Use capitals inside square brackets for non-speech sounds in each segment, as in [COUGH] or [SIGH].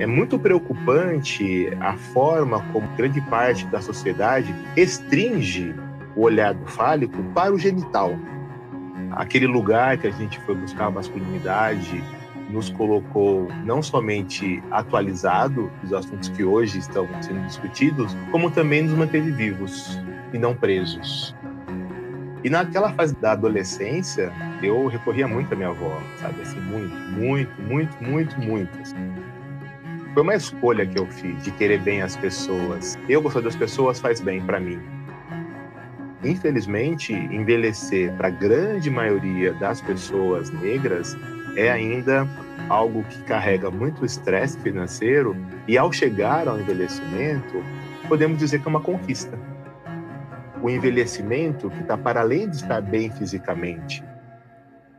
É muito preocupante a forma como grande parte da sociedade restringe o olhar do fálico para o genital. Aquele lugar que a gente foi buscar a masculinidade nos colocou não somente atualizado dos assuntos que hoje estão sendo discutidos, como também nos manteve vivos e não presos. E naquela fase da adolescência, eu recorria muito à minha avó, sabe? Assim, muito, muito, muito, muito, muito. Foi uma escolha que eu fiz de querer bem as pessoas. Eu gostar das pessoas faz bem para mim. Infelizmente, envelhecer para a grande maioria das pessoas negras é ainda algo que carrega muito estresse financeiro e ao chegar ao envelhecimento, podemos dizer que é uma conquista. O envelhecimento que está para além de estar bem fisicamente.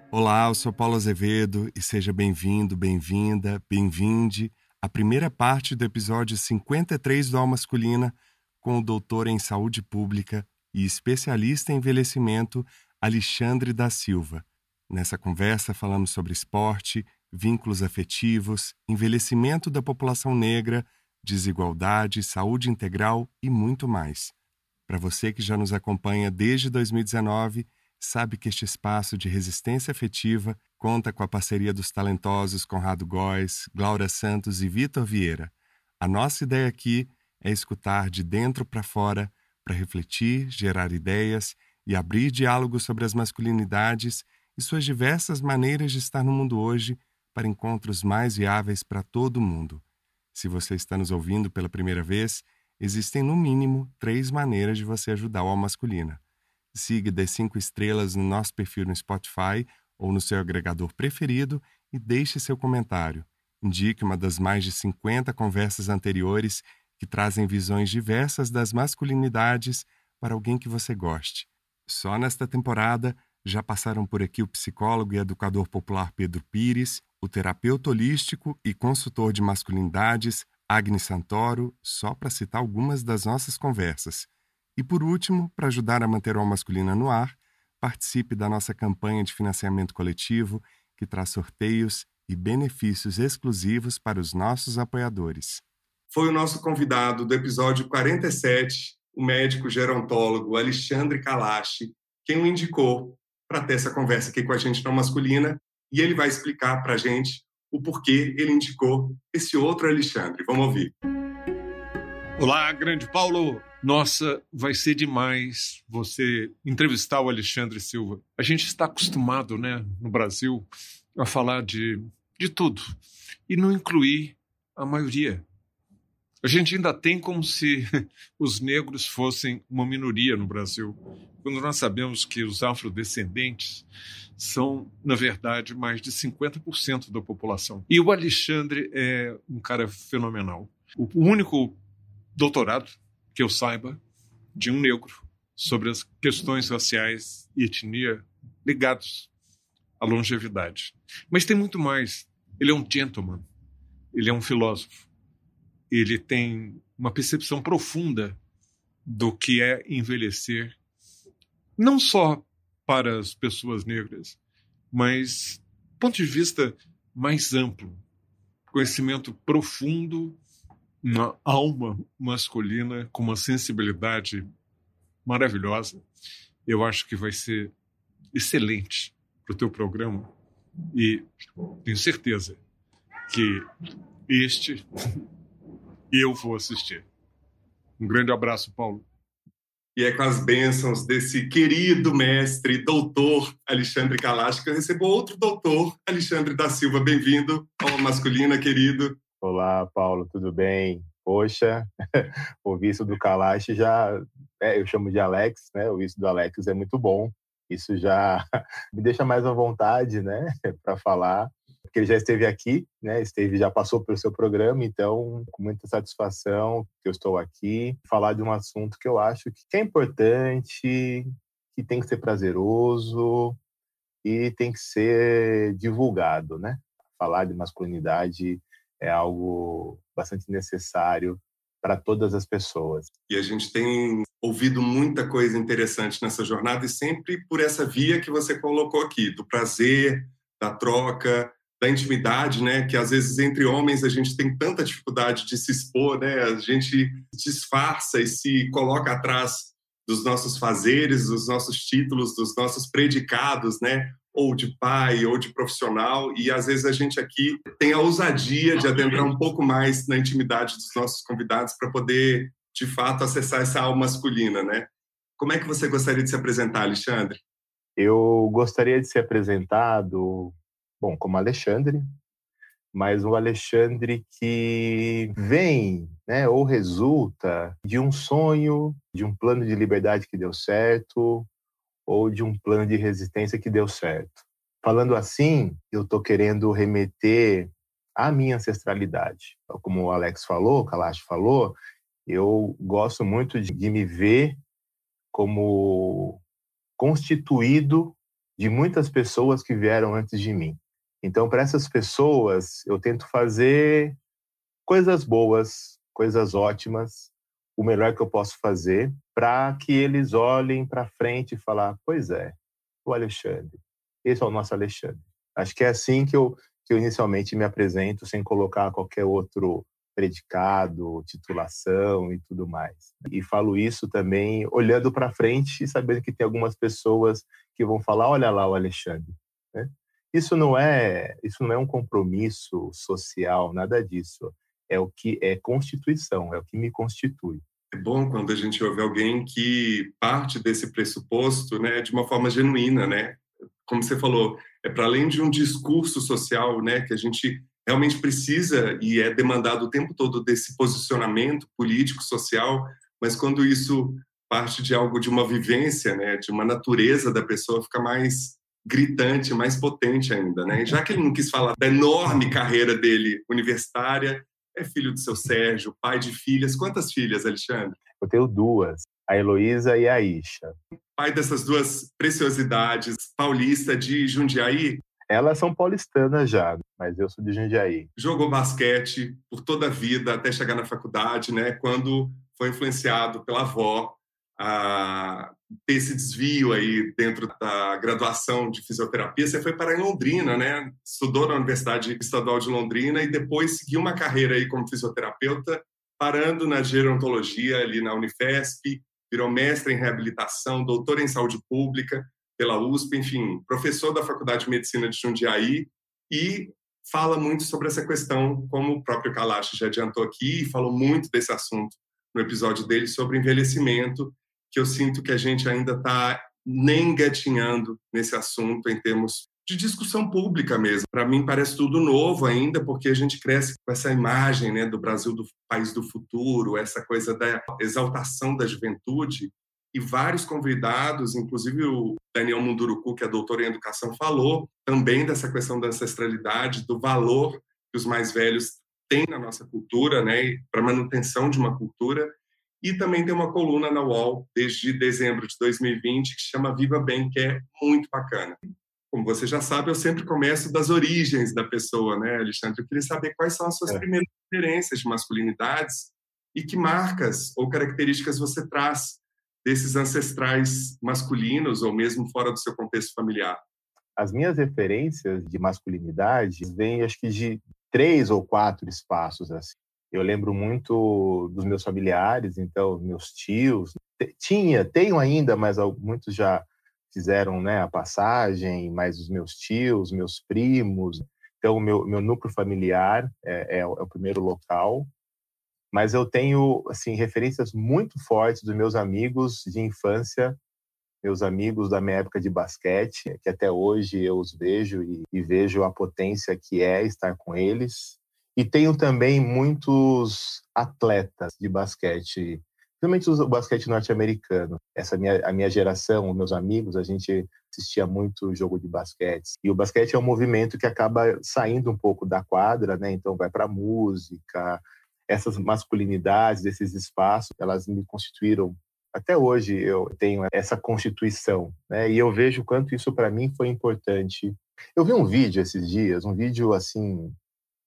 Olá, eu sou Paulo Azevedo e seja bem-vindo, bem-vinda, bem-vinde à primeira parte do episódio 53 do Alma Masculina com o doutor em saúde pública e especialista em envelhecimento Alexandre da Silva Nessa conversa, falamos sobre esporte, vínculos afetivos, envelhecimento da população negra, desigualdade, saúde integral e muito mais. Para você que já nos acompanha desde 2019, sabe que este espaço de resistência afetiva conta com a parceria dos talentosos Conrado Góes, Glaura Santos e Vitor Vieira. A nossa ideia aqui é escutar de dentro para fora para refletir, gerar ideias e abrir diálogos sobre as masculinidades e suas diversas maneiras de estar no mundo hoje para encontros mais viáveis para todo mundo. Se você está nos ouvindo pela primeira vez, existem no mínimo três maneiras de você ajudar o Alma Masculina. Siga das cinco estrelas no nosso perfil no Spotify ou no seu agregador preferido e deixe seu comentário. Indique uma das mais de 50 conversas anteriores que trazem visões diversas das masculinidades para alguém que você goste. Só nesta temporada, já passaram por aqui o psicólogo e educador popular Pedro Pires, o terapeuta holístico e consultor de masculinidades Agnes Santoro, só para citar algumas das nossas conversas. E por último, para ajudar a manter o masculina no ar, participe da nossa campanha de financiamento coletivo, que traz sorteios e benefícios exclusivos para os nossos apoiadores. Foi o nosso convidado do episódio 47, o médico gerontólogo Alexandre Kalashi, quem o indicou para ter essa conversa aqui com a gente não masculina e ele vai explicar para a gente o porquê ele indicou esse outro Alexandre. Vamos ouvir. Olá, grande Paulo. Nossa, vai ser demais você entrevistar o Alexandre Silva. A gente está acostumado, né, no Brasil, a falar de, de tudo e não incluir a maioria. A gente ainda tem como se [LAUGHS] os negros fossem uma minoria no Brasil, quando nós sabemos que os afrodescendentes são, na verdade, mais de 50% da população. E o Alexandre é um cara fenomenal. O único doutorado que eu saiba de um negro sobre as questões raciais e etnia ligados à longevidade. Mas tem muito mais. Ele é um gentleman, ele é um filósofo ele tem uma percepção profunda do que é envelhecer, não só para as pessoas negras, mas ponto de vista mais amplo, conhecimento profundo na alma masculina com uma sensibilidade maravilhosa. Eu acho que vai ser excelente para o teu programa e tenho certeza que este [LAUGHS] eu vou assistir. Um grande abraço, Paulo. E é com as bênçãos desse querido mestre, doutor Alexandre Kalash, que eu recebo outro doutor, Alexandre da Silva. Bem-vindo ao Masculina, querido. Olá, Paulo, tudo bem? Poxa, [LAUGHS] o visto do Kalash já, é, eu chamo de Alex, né? O visto do Alex é muito bom. Isso já [LAUGHS] me deixa mais à vontade, né, [LAUGHS] para falar porque ele já esteve aqui, né? Esteve, já passou pelo seu programa, então, com muita satisfação que eu estou aqui, falar de um assunto que eu acho que é importante, que tem que ser prazeroso e tem que ser divulgado, né? Falar de masculinidade é algo bastante necessário para todas as pessoas. E a gente tem ouvido muita coisa interessante nessa jornada e sempre por essa via que você colocou aqui, do prazer, da troca, da intimidade, né? Que às vezes entre homens a gente tem tanta dificuldade de se expor, né? A gente disfarça e se coloca atrás dos nossos fazeres, dos nossos títulos, dos nossos predicados, né? Ou de pai, ou de profissional, e às vezes a gente aqui tem a ousadia de adentrar um pouco mais na intimidade dos nossos convidados para poder, de fato, acessar essa alma masculina, né? Como é que você gostaria de se apresentar, Alexandre? Eu gostaria de ser apresentado bom, como Alexandre, mas um Alexandre que vem, né, ou resulta de um sonho, de um plano de liberdade que deu certo, ou de um plano de resistência que deu certo. Falando assim, eu estou querendo remeter à minha ancestralidade. Como o Alex falou, o Kalash falou, eu gosto muito de, de me ver como constituído de muitas pessoas que vieram antes de mim. Então, para essas pessoas, eu tento fazer coisas boas, coisas ótimas, o melhor que eu posso fazer, para que eles olhem para frente e falar: pois é, o Alexandre, esse é o nosso Alexandre. Acho que é assim que eu, que eu inicialmente me apresento, sem colocar qualquer outro predicado, titulação e tudo mais. E falo isso também olhando para frente e sabendo que tem algumas pessoas que vão falar: olha lá o Alexandre. Né? Isso não é, isso não é um compromisso social, nada disso. É o que é constituição, é o que me constitui. É bom quando a gente ouve alguém que parte desse pressuposto, né, de uma forma genuína, né? Como você falou, é para além de um discurso social, né, que a gente realmente precisa e é demandado o tempo todo desse posicionamento político, social, mas quando isso parte de algo de uma vivência, né, de uma natureza da pessoa, fica mais gritante, mais potente ainda, né? Já que ele não quis falar da enorme carreira dele universitária, é filho do seu Sérgio, pai de filhas. Quantas filhas, Alexandre? Eu tenho duas, a Heloísa e a Isha. Pai dessas duas preciosidades, paulista de Jundiaí? Elas são paulistanas já, mas eu sou de Jundiaí. Jogou basquete por toda a vida até chegar na faculdade, né? Quando foi influenciado pela avó a ter esse desvio aí dentro da graduação de fisioterapia, você foi parar em Londrina, né? Estudou na Universidade Estadual de Londrina e depois seguiu uma carreira aí como fisioterapeuta, parando na gerontologia ali na Unifesp, virou mestre em reabilitação, doutor em saúde pública pela USP, enfim, professor da Faculdade de Medicina de Jundiaí e fala muito sobre essa questão, como o próprio Kalash já adiantou aqui, e falou muito desse assunto no episódio dele sobre envelhecimento que eu sinto que a gente ainda está nem gatinhando nesse assunto em termos de discussão pública mesmo. Para mim parece tudo novo ainda, porque a gente cresce com essa imagem né, do Brasil do país do futuro, essa coisa da exaltação da juventude. E vários convidados, inclusive o Daniel Munduruku, que é doutor em educação, falou também dessa questão da ancestralidade, do valor que os mais velhos têm na nossa cultura, né, para manutenção de uma cultura e também tem uma coluna na UOL desde dezembro de 2020 que chama Viva Bem, que é muito bacana. Como você já sabe, eu sempre começo das origens da pessoa, né, Alexandre? Eu queria saber quais são as suas é. primeiras referências de masculinidades e que marcas ou características você traz desses ancestrais masculinos ou mesmo fora do seu contexto familiar. As minhas referências de masculinidade vêm, acho que, de três ou quatro espaços. Assim. Eu lembro muito dos meus familiares, então, meus tios. Tinha, tenho ainda, mas muitos já fizeram né, a passagem, mas os meus tios, meus primos. Então, o meu, meu núcleo familiar é, é, é o primeiro local. Mas eu tenho assim referências muito fortes dos meus amigos de infância, meus amigos da minha época de basquete, que até hoje eu os vejo e, e vejo a potência que é estar com eles. E tenho também muitos atletas de basquete, principalmente o basquete norte-americano. Essa minha, a minha geração, meus amigos, a gente assistia muito jogo de basquete. E o basquete é um movimento que acaba saindo um pouco da quadra, né? Então vai para música. Essas masculinidades, esses espaços, elas me constituíram até hoje eu tenho essa constituição, né? E eu vejo quanto isso para mim foi importante. Eu vi um vídeo esses dias, um vídeo assim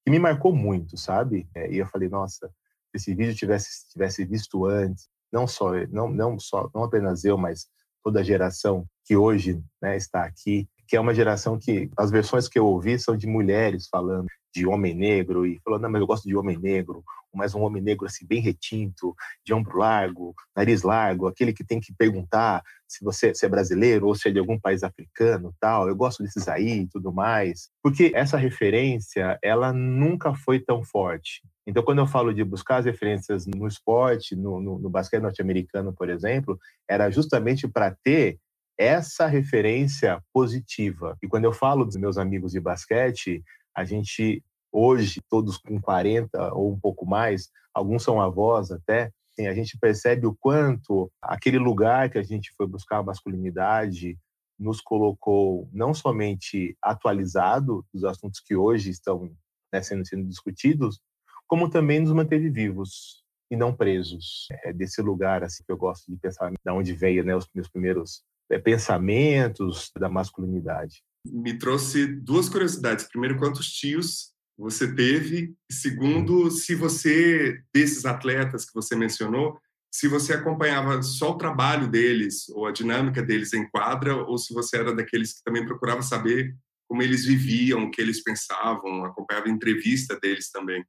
que me marcou muito, sabe? É, e eu falei, nossa, se esse vídeo tivesse tivesse visto antes, não só não não só não apenas eu, mas toda a geração que hoje né, está aqui, que é uma geração que as versões que eu ouvi são de mulheres falando de homem negro e falou não mas eu gosto de homem negro mas um homem negro assim bem retinto de ombro largo nariz largo aquele que tem que perguntar se você se é brasileiro ou se é de algum país africano tal eu gosto desses aí e tudo mais porque essa referência ela nunca foi tão forte então quando eu falo de buscar as referências no esporte no, no, no basquete norte-americano por exemplo era justamente para ter essa referência positiva. E quando eu falo dos meus amigos de basquete, a gente hoje, todos com 40 ou um pouco mais, alguns são avós até, assim, a gente percebe o quanto aquele lugar que a gente foi buscar a masculinidade nos colocou não somente atualizado dos assuntos que hoje estão né, sendo, sendo discutidos, como também nos manteve vivos e não presos. É desse lugar assim que eu gosto de pensar, de onde veio né, os meus primeiros é, pensamentos da masculinidade. Me trouxe duas curiosidades. Primeiro, quantos tios você teve? Segundo, se você, desses atletas que você mencionou, se você acompanhava só o trabalho deles ou a dinâmica deles em quadra, ou se você era daqueles que também procurava saber como eles viviam, o que eles pensavam, acompanhava entrevista deles também.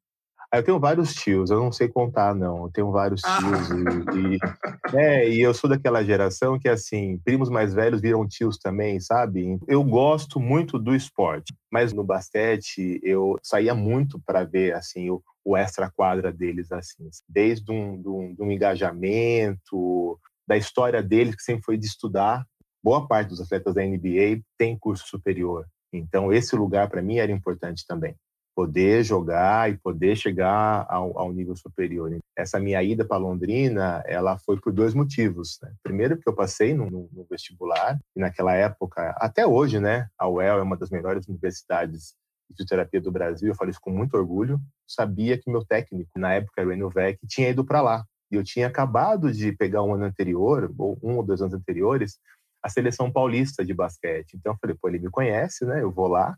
Eu tenho vários tios, eu não sei contar, não. Eu tenho vários ah. tios. E, e, [LAUGHS] é, e eu sou daquela geração que, assim, primos mais velhos viram tios também, sabe? Eu gosto muito do esporte, mas no basquete eu saía muito para ver, assim, o, o extra-quadra deles, assim. Desde um, de um, de um engajamento, da história deles, que sempre foi de estudar. Boa parte dos atletas da NBA tem curso superior. Então, esse lugar, para mim, era importante também poder jogar e poder chegar ao, ao nível superior. Essa minha ida para Londrina, ela foi por dois motivos. Né? Primeiro, porque eu passei no, no, no, vestibular, e naquela época, até hoje, né, a UEL é uma das melhores universidades de fisioterapia do Brasil, eu falo isso com muito orgulho. Sabia que meu técnico, na época, era o Enio Vec, tinha ido para lá. E eu tinha acabado de pegar um ano anterior, ou um ou dois anos anteriores, a seleção paulista de basquete. Então eu falei, pô, ele me conhece, né? Eu vou lá.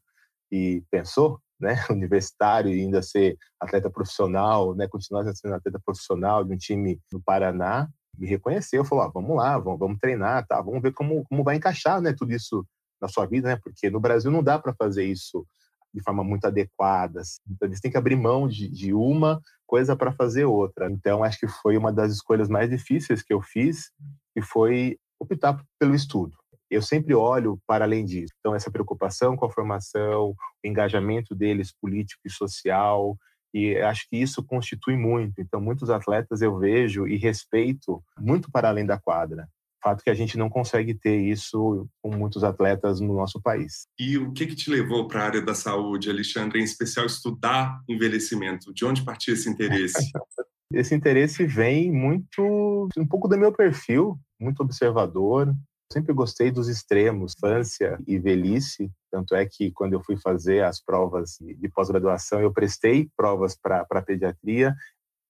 E pensou, né, [LAUGHS] universitário e ainda ser atleta profissional, né, continuar sendo atleta profissional de um time do Paraná, me reconheceu, falou, ah, vamos lá, vamos, vamos treinar, tá, vamos ver como, como vai encaixar, né, tudo isso na sua vida, né, porque no Brasil não dá para fazer isso de forma muito adequada, assim. então tem que abrir mão de, de uma coisa para fazer outra. Então acho que foi uma das escolhas mais difíceis que eu fiz, e foi optar pelo estudo eu sempre olho para além disso. Então, essa preocupação com a formação, o engajamento deles político e social, e acho que isso constitui muito. Então, muitos atletas eu vejo e respeito muito para além da quadra. Fato que a gente não consegue ter isso com muitos atletas no nosso país. E o que, que te levou para a área da saúde, Alexandre, em especial estudar envelhecimento? De onde partiu esse interesse? [LAUGHS] esse interesse vem muito, um pouco do meu perfil, muito observador, Sempre gostei dos extremos, infância e velhice. Tanto é que quando eu fui fazer as provas de pós-graduação, eu prestei provas para pediatria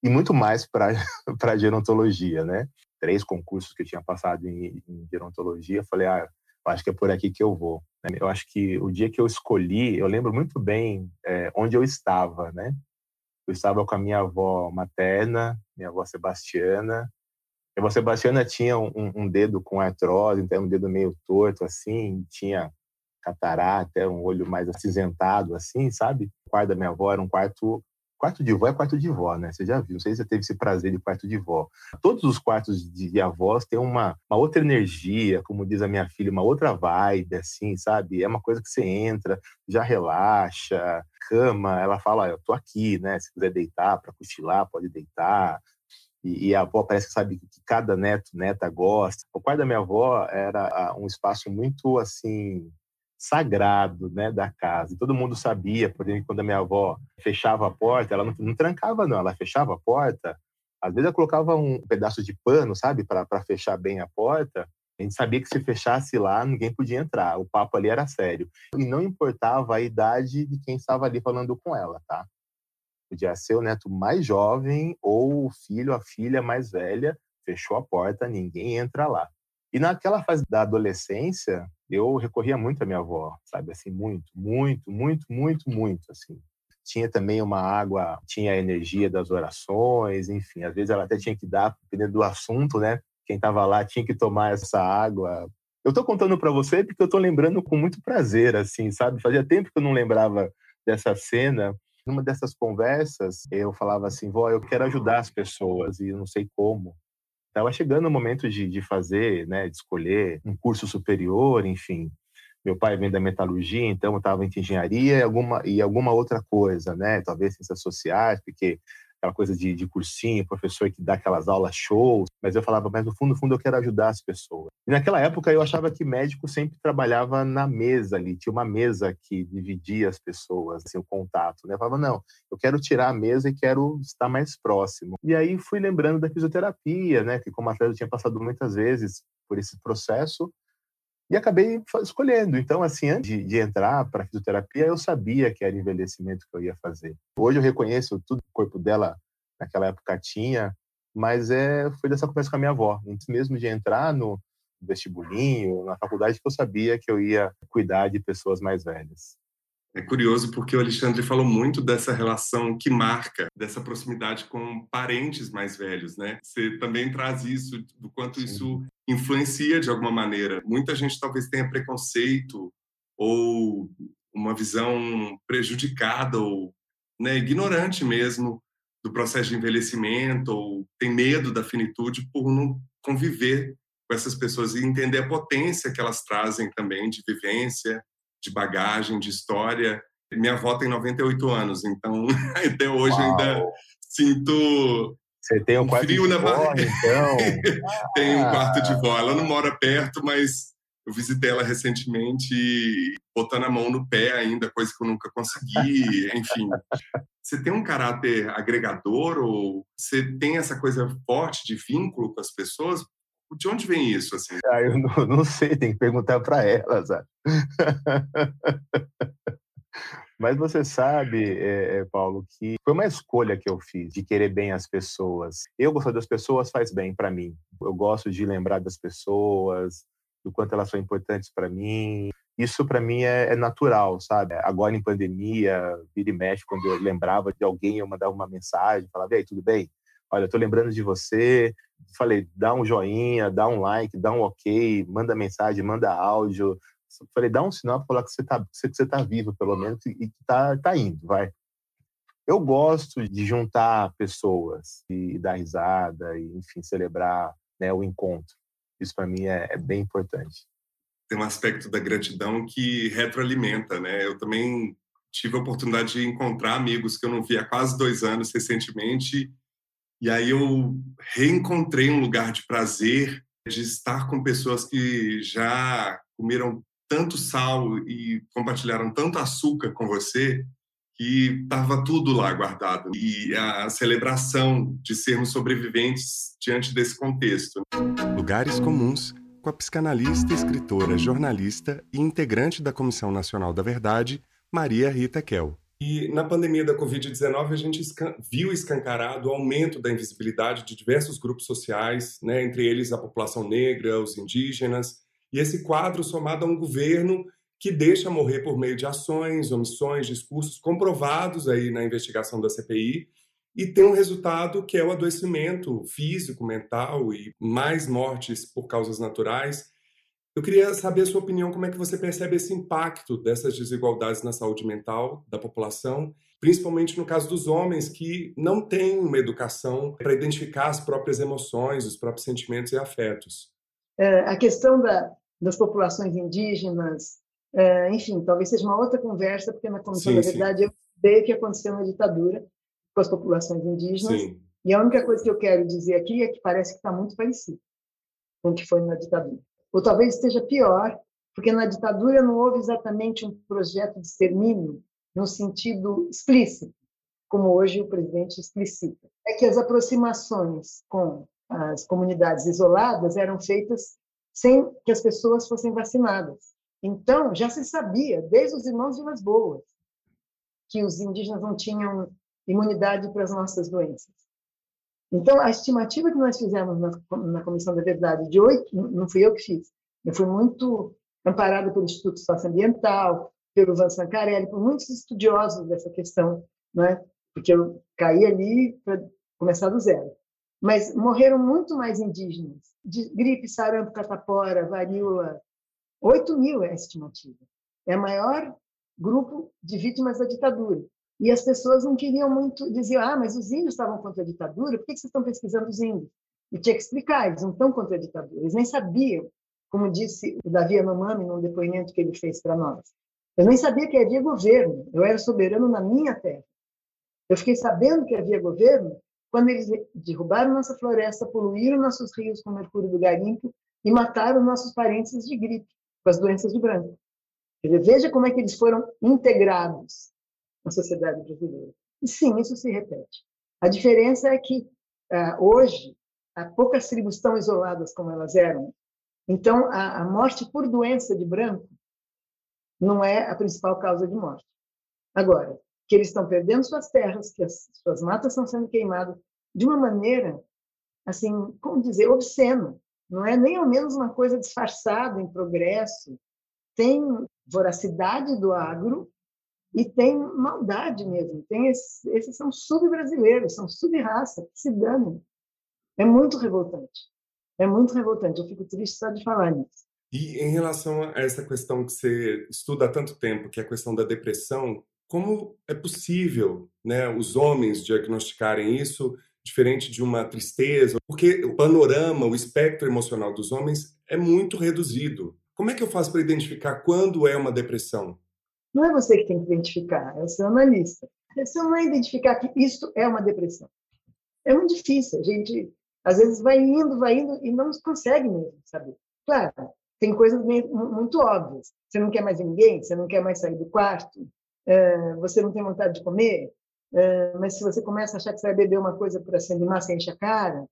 e muito mais para [LAUGHS] gerontologia, né? Três concursos que eu tinha passado em, em gerontologia, falei, ah, acho que é por aqui que eu vou. Né? Eu acho que o dia que eu escolhi, eu lembro muito bem é, onde eu estava, né? Eu estava com a minha avó materna, minha avó Sebastiana, avó Sebastiana tinha um, um, dedo com artrose, então um dedo meio torto, assim, tinha catarata, um olho mais acinzentado, assim, sabe? O quarto da minha avó era um quarto quarto de vó é quarto de vó, né? Você já viu, não sei se você teve esse prazer de quarto de vó. Todos os quartos de avós têm uma, uma outra energia, como diz a minha filha, uma outra vibe, assim, sabe? É uma coisa que você entra, já relaxa, cama, ela fala, eu tô aqui, né? Se quiser deitar para cochilar, pode deitar. E, e, a avó parece que sabe que cada neto, neta gosta. O quarto da minha avó era um espaço muito, assim, sagrado, né, da casa. E todo mundo sabia, por exemplo, quando a minha avó fechava a porta, ela não, não trancava, não, ela fechava a porta. Às vezes ela colocava um pedaço de pano, sabe, para fechar bem a porta. A gente sabia que se fechasse lá, ninguém podia entrar. O papo ali era sério. E não importava a idade de quem estava ali falando com ela, tá? Podia ser o neto mais jovem ou o filho, a filha mais velha, fechou a porta, ninguém entra lá. E naquela fase da adolescência, eu recorria muito à minha avó, sabe? Assim, muito, muito, muito, muito, muito, assim. Tinha também uma água, tinha a energia das orações, enfim. Às vezes ela até tinha que dar, dependendo do assunto, né? Quem estava lá tinha que tomar essa água Eu tô contando para você porque eu tô lembrando com muito prazer, assim, sabe? Fazia tempo que eu não lembrava dessa cena. Numa dessas conversas, eu falava assim, vó, eu quero ajudar as pessoas e eu não sei como. Estava chegando o momento de, de fazer, né, de escolher um curso superior, enfim. Meu pai vem da metalurgia, então eu estava em engenharia e alguma, e alguma outra coisa, né? Talvez ciências sociais, porque aquela coisa de, de cursinho, professor que dá aquelas aulas shows, mas eu falava, mas no fundo, no fundo eu quero ajudar as pessoas. E naquela época eu achava que médico sempre trabalhava na mesa ali, tinha uma mesa que dividia as pessoas, assim, o contato, né? Eu falava, não, eu quero tirar a mesa e quero estar mais próximo. E aí fui lembrando da fisioterapia, né? Que como atleta eu tinha passado muitas vezes por esse processo, e acabei escolhendo. Então, assim, antes de, entrar para fisioterapia, eu sabia que era envelhecimento que eu ia fazer. Hoje eu reconheço tudo que o corpo dela naquela época tinha, mas é, foi dessa conversa com a minha avó. Antes mesmo de entrar no vestibulinho, na faculdade, que eu sabia que eu ia cuidar de pessoas mais velhas. É curioso porque o Alexandre falou muito dessa relação que marca, dessa proximidade com parentes mais velhos, né? Você também traz isso, do quanto Sim. isso influencia de alguma maneira. Muita gente talvez tenha preconceito ou uma visão prejudicada ou né, ignorante mesmo do processo de envelhecimento ou tem medo da finitude por não conviver com essas pessoas e entender a potência que elas trazem também de vivência, de bagagem, de história. Minha avó tem 98 anos, então [LAUGHS] até hoje Uau. ainda sinto Você tem um, um frio na barriga. Então. [LAUGHS] tem um quarto de vó. Ela não mora perto, mas eu visitei ela recentemente, botando a mão no pé ainda, coisa que eu nunca consegui, [LAUGHS] enfim. Você tem um caráter agregador ou você tem essa coisa forte de vínculo com as pessoas? De onde vem isso? Assim? [LAUGHS] Ah, eu não, não sei, tem que perguntar para elas. [LAUGHS] Mas você sabe, é, Paulo, que foi uma escolha que eu fiz de querer bem as pessoas. Eu gostar das pessoas faz bem para mim. Eu gosto de lembrar das pessoas, do quanto elas são importantes para mim. Isso para mim é, é, natural, sabe? Agora em pandemia, vira e mexe, quando eu lembrava de alguém, eu mandava uma mensagem, falava: "E aí, tudo bem? Olha, tô lembrando de você, falei, dá um joinha, dá um like, dá um ok, manda mensagem, manda áudio. Falei, dá um sinal para falar que você tá, que você tá vivo, pelo menos, e que tá, tá indo, vai. Eu gosto de juntar pessoas e dar risada, e, enfim, celebrar né, o encontro. Isso para mim é, é bem importante. Tem um aspecto da gratidão que retroalimenta, né? Eu também tive a oportunidade de encontrar amigos que eu não via há quase dois anos recentemente e aí eu reencontrei um lugar de prazer, de estar com pessoas que já comeram tanto sal e compartilharam tanto açúcar com você que estava tudo lá guardado. E a celebração de sermos sobreviventes diante desse contexto. Lugares comuns com a psicanalista, escritora, jornalista e integrante da Comissão Nacional da Verdade, Maria Rita Kel. E na pandemia da Covid-19, a gente viu escancarado o aumento da invisibilidade de diversos grupos sociais, né, entre eles a população negra, os indígenas, e esse quadro somado a um governo que deixa morrer por meio de ações, omissões, discursos comprovados aí na investigação da CPI, e tem um resultado que é o adoecimento físico, mental e mais mortes por causas naturais eu queria saber a sua opinião, como é que você percebe esse impacto dessas desigualdades na saúde mental da população, principalmente no caso dos homens que não têm uma educação para identificar as próprias emoções, os próprios sentimentos e afetos. É, a questão da, das populações indígenas, é, enfim, talvez seja uma outra conversa, porque na Comissão sim, da Verdade sim. eu sei o que aconteceu na ditadura com as populações indígenas, sim. e a única coisa que eu quero dizer aqui é que parece que está muito parecido com o que foi na ditadura ou talvez esteja pior, porque na ditadura não houve exatamente um projeto de extermínio no sentido explícito, como hoje o presidente explicita. É que as aproximações com as comunidades isoladas eram feitas sem que as pessoas fossem vacinadas. Então, já se sabia, desde os irmãos Vilas Boas, que os indígenas não tinham imunidade para as nossas doenças. Então, a estimativa que nós fizemos na, na Comissão da Verdade de oito, não fui eu que fiz, eu fui muito amparada pelo Instituto Socioambiental, pelo Van Sancarelli, por muitos estudiosos dessa questão, né? porque eu caí ali para começar do zero. Mas morreram muito mais indígenas, de gripe, sarampo, catapora, varíola, 8 mil é a estimativa. É o maior grupo de vítimas da ditadura. E as pessoas não queriam muito, diziam, ah, mas os índios estavam contra a ditadura, por que vocês estão pesquisando os índios? E tinha que explicar, eles não estão contra a ditadura, eles nem sabiam, como disse o Davi Anomami num depoimento que ele fez para nós. Eu nem sabia que havia governo, eu era soberano na minha terra. Eu fiquei sabendo que havia governo quando eles derrubaram nossa floresta, poluíram nossos rios com mercúrio do garimpo e mataram nossos parentes de gripe, com as doenças de branco. Veja como é que eles foram integrados na sociedade brasileira. E sim, isso se repete. A diferença é que uh, hoje há poucas tribos tão isoladas como elas eram. Então, a, a morte por doença de branco não é a principal causa de morte. Agora, que eles estão perdendo suas terras, que as suas matas estão sendo queimadas de uma maneira, assim, como dizer, obscena. Não é nem ao menos uma coisa disfarçada em progresso. Tem voracidade do agro e tem maldade mesmo. Tem esses, esses são sub-brasileiros, são sub-raça, que se danam. É muito revoltante. É muito revoltante. Eu fico triste só de falar nisso. E em relação a essa questão que você estuda há tanto tempo, que é a questão da depressão, como é possível né, os homens diagnosticarem isso diferente de uma tristeza? Porque o panorama, o espectro emocional dos homens é muito reduzido. Como é que eu faço para identificar quando é uma depressão? Não é você que tem que identificar, é o seu analista. Você não vai identificar que isso é uma depressão. É muito difícil. A gente, às vezes, vai indo, vai indo e não consegue mesmo saber. Claro, tem coisas muito óbvias. Você não quer mais ninguém, você não quer mais sair do quarto, é, você não tem vontade de comer, é, mas se você começa a achar que você vai beber uma coisa para se animar, você enche a cara.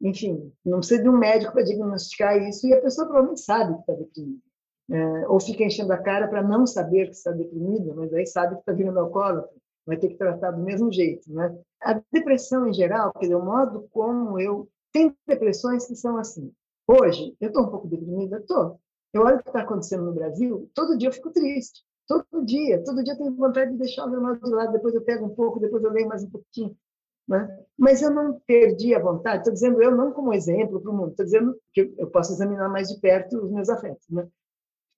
Enfim, não precisa de um médico para diagnosticar isso e a pessoa provavelmente sabe que está deprimida. É, ou fica enchendo a cara para não saber que está deprimida, mas aí sabe que está virando alcoólatra, vai ter que tratar do mesmo jeito. Né? A depressão em geral, quer dizer, o modo como eu. Tem depressões que são assim. Hoje, eu estou um pouco deprimida? Estou. Eu olho o que está acontecendo no Brasil, todo dia eu fico triste. Todo dia, todo dia eu tenho vontade de deixar o jornal de lado, depois eu pego um pouco, depois eu leio mais um pouquinho. Né? Mas eu não perdi a vontade, estou dizendo eu não como exemplo para o mundo, estou dizendo que eu posso examinar mais de perto os meus afetos. Né?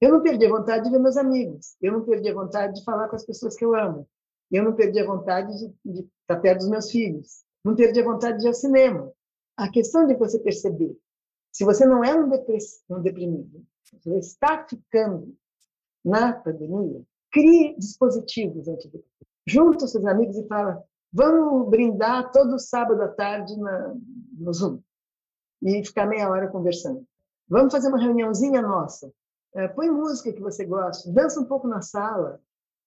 Eu não perdi a vontade de ver meus amigos, eu não perdi a vontade de falar com as pessoas que eu amo, eu não perdi a vontade de, de estar perto dos meus filhos, não perdi a vontade de ir ao cinema. A questão de você perceber, se você não é um, um deprimido, você está ficando na pandemia, crie dispositivos antidepressivos. Junta seus amigos e fala, vamos brindar todo sábado à tarde na, no Zoom e ficar meia hora conversando. Vamos fazer uma reuniãozinha nossa. É, põe música que você gosta, dança um pouco na sala,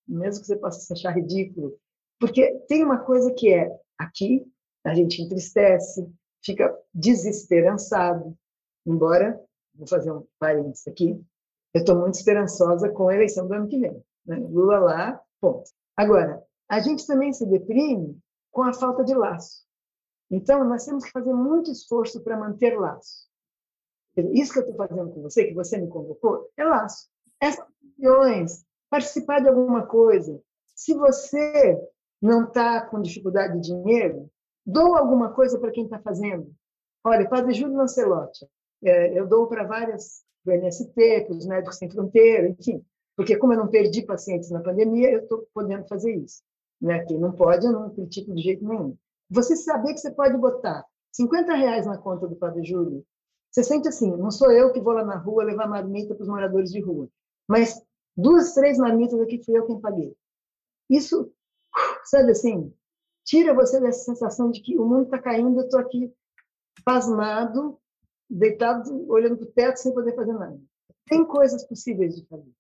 mesmo que você possa se achar ridículo. Porque tem uma coisa que é, aqui a gente entristece, fica desesperançado, embora, vou fazer um parênteses aqui, eu estou muito esperançosa com a eleição do ano que vem. Né? Lula lá, ponto. Agora, a gente também se deprime com a falta de laço. Então, nós temos que fazer muito esforço para manter laço. Isso que eu estou fazendo com você, que você me convocou, é laço. Essas reuniões, participar de alguma coisa. Se você não está com dificuldade de dinheiro, doa alguma coisa para quem está fazendo. Olha, Padre Júlio Lancelotti, é, eu dou para várias do MST, para os Médicos Sem Fronteira, enfim. Porque como eu não perdi pacientes na pandemia, eu estou podendo fazer isso. Né? Quem não pode, eu não critico de jeito nenhum. Você saber que você pode botar 50 reais na conta do Padre Júlio, você sente assim, não sou eu que vou lá na rua levar marmita para os moradores de rua, mas duas, três marmitas aqui fui eu quem paguei. Isso, sabe assim, tira você dessa sensação de que o mundo está caindo, eu estou aqui pasmado, deitado, olhando para o teto sem poder fazer nada. Tem coisas possíveis de fazer.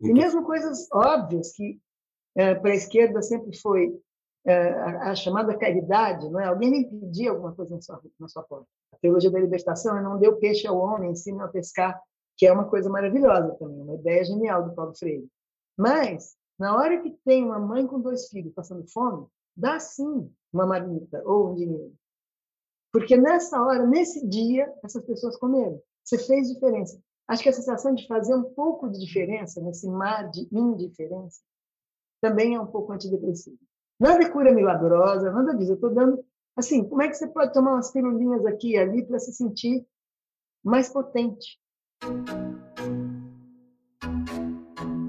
E mesmo coisas óbvias que é, para a esquerda sempre foi a, a, chamada caridade, não é? Alguém me pedir alguma coisa na sua, na sua porta. A teologia da libertação é não deu peixe ao homem, ensina a pescar, que é uma coisa maravilhosa também, uma ideia genial do Paulo Freire. Mas, na hora que tem uma mãe com dois filhos passando fome, dá sim uma marmita ou um dinheiro. Porque nessa hora, nesse dia, essas pessoas comeram. Você fez diferença. Acho que a sensação de fazer um pouco de diferença nesse mar de indiferença também é um pouco antidepressivo. Nada é cura milagrosa, nada disso. Eu estou dando. Assim, como é que você pode tomar umas pirulinhas aqui e ali para se sentir mais potente?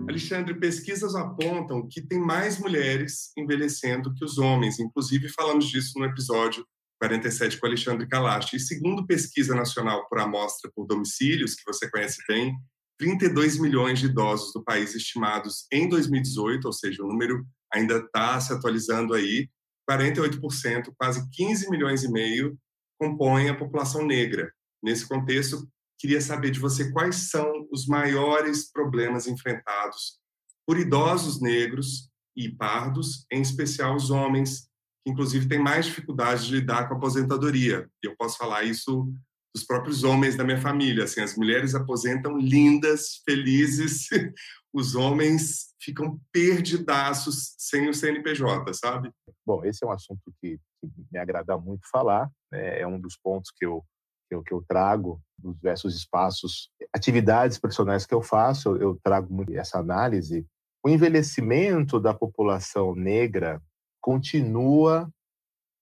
Alexandre, pesquisas apontam que tem mais mulheres envelhecendo que os homens. Inclusive, falamos disso no episódio 47 com Alexandre Kalash. E segundo pesquisa nacional por amostra por domicílios, que você conhece bem, 32 milhões de idosos do país estimados em 2018, ou seja, o número ainda está se atualizando aí, 48%, quase 15 milhões e meio, compõem a população negra. Nesse contexto, queria saber de você quais são os maiores problemas enfrentados por idosos negros e pardos, em especial os homens, que inclusive têm mais dificuldade de lidar com a aposentadoria. Eu posso falar isso dos próprios homens da minha família. Assim, as mulheres aposentam lindas, felizes, [LAUGHS] os homens ficam perdidaços sem o CNPJ, sabe? Bom, esse é um assunto que, que me agrada muito falar, né? é um dos pontos que eu, que eu, que eu trago dos diversos espaços, atividades profissionais que eu faço, eu, eu trago muito essa análise. O envelhecimento da população negra continua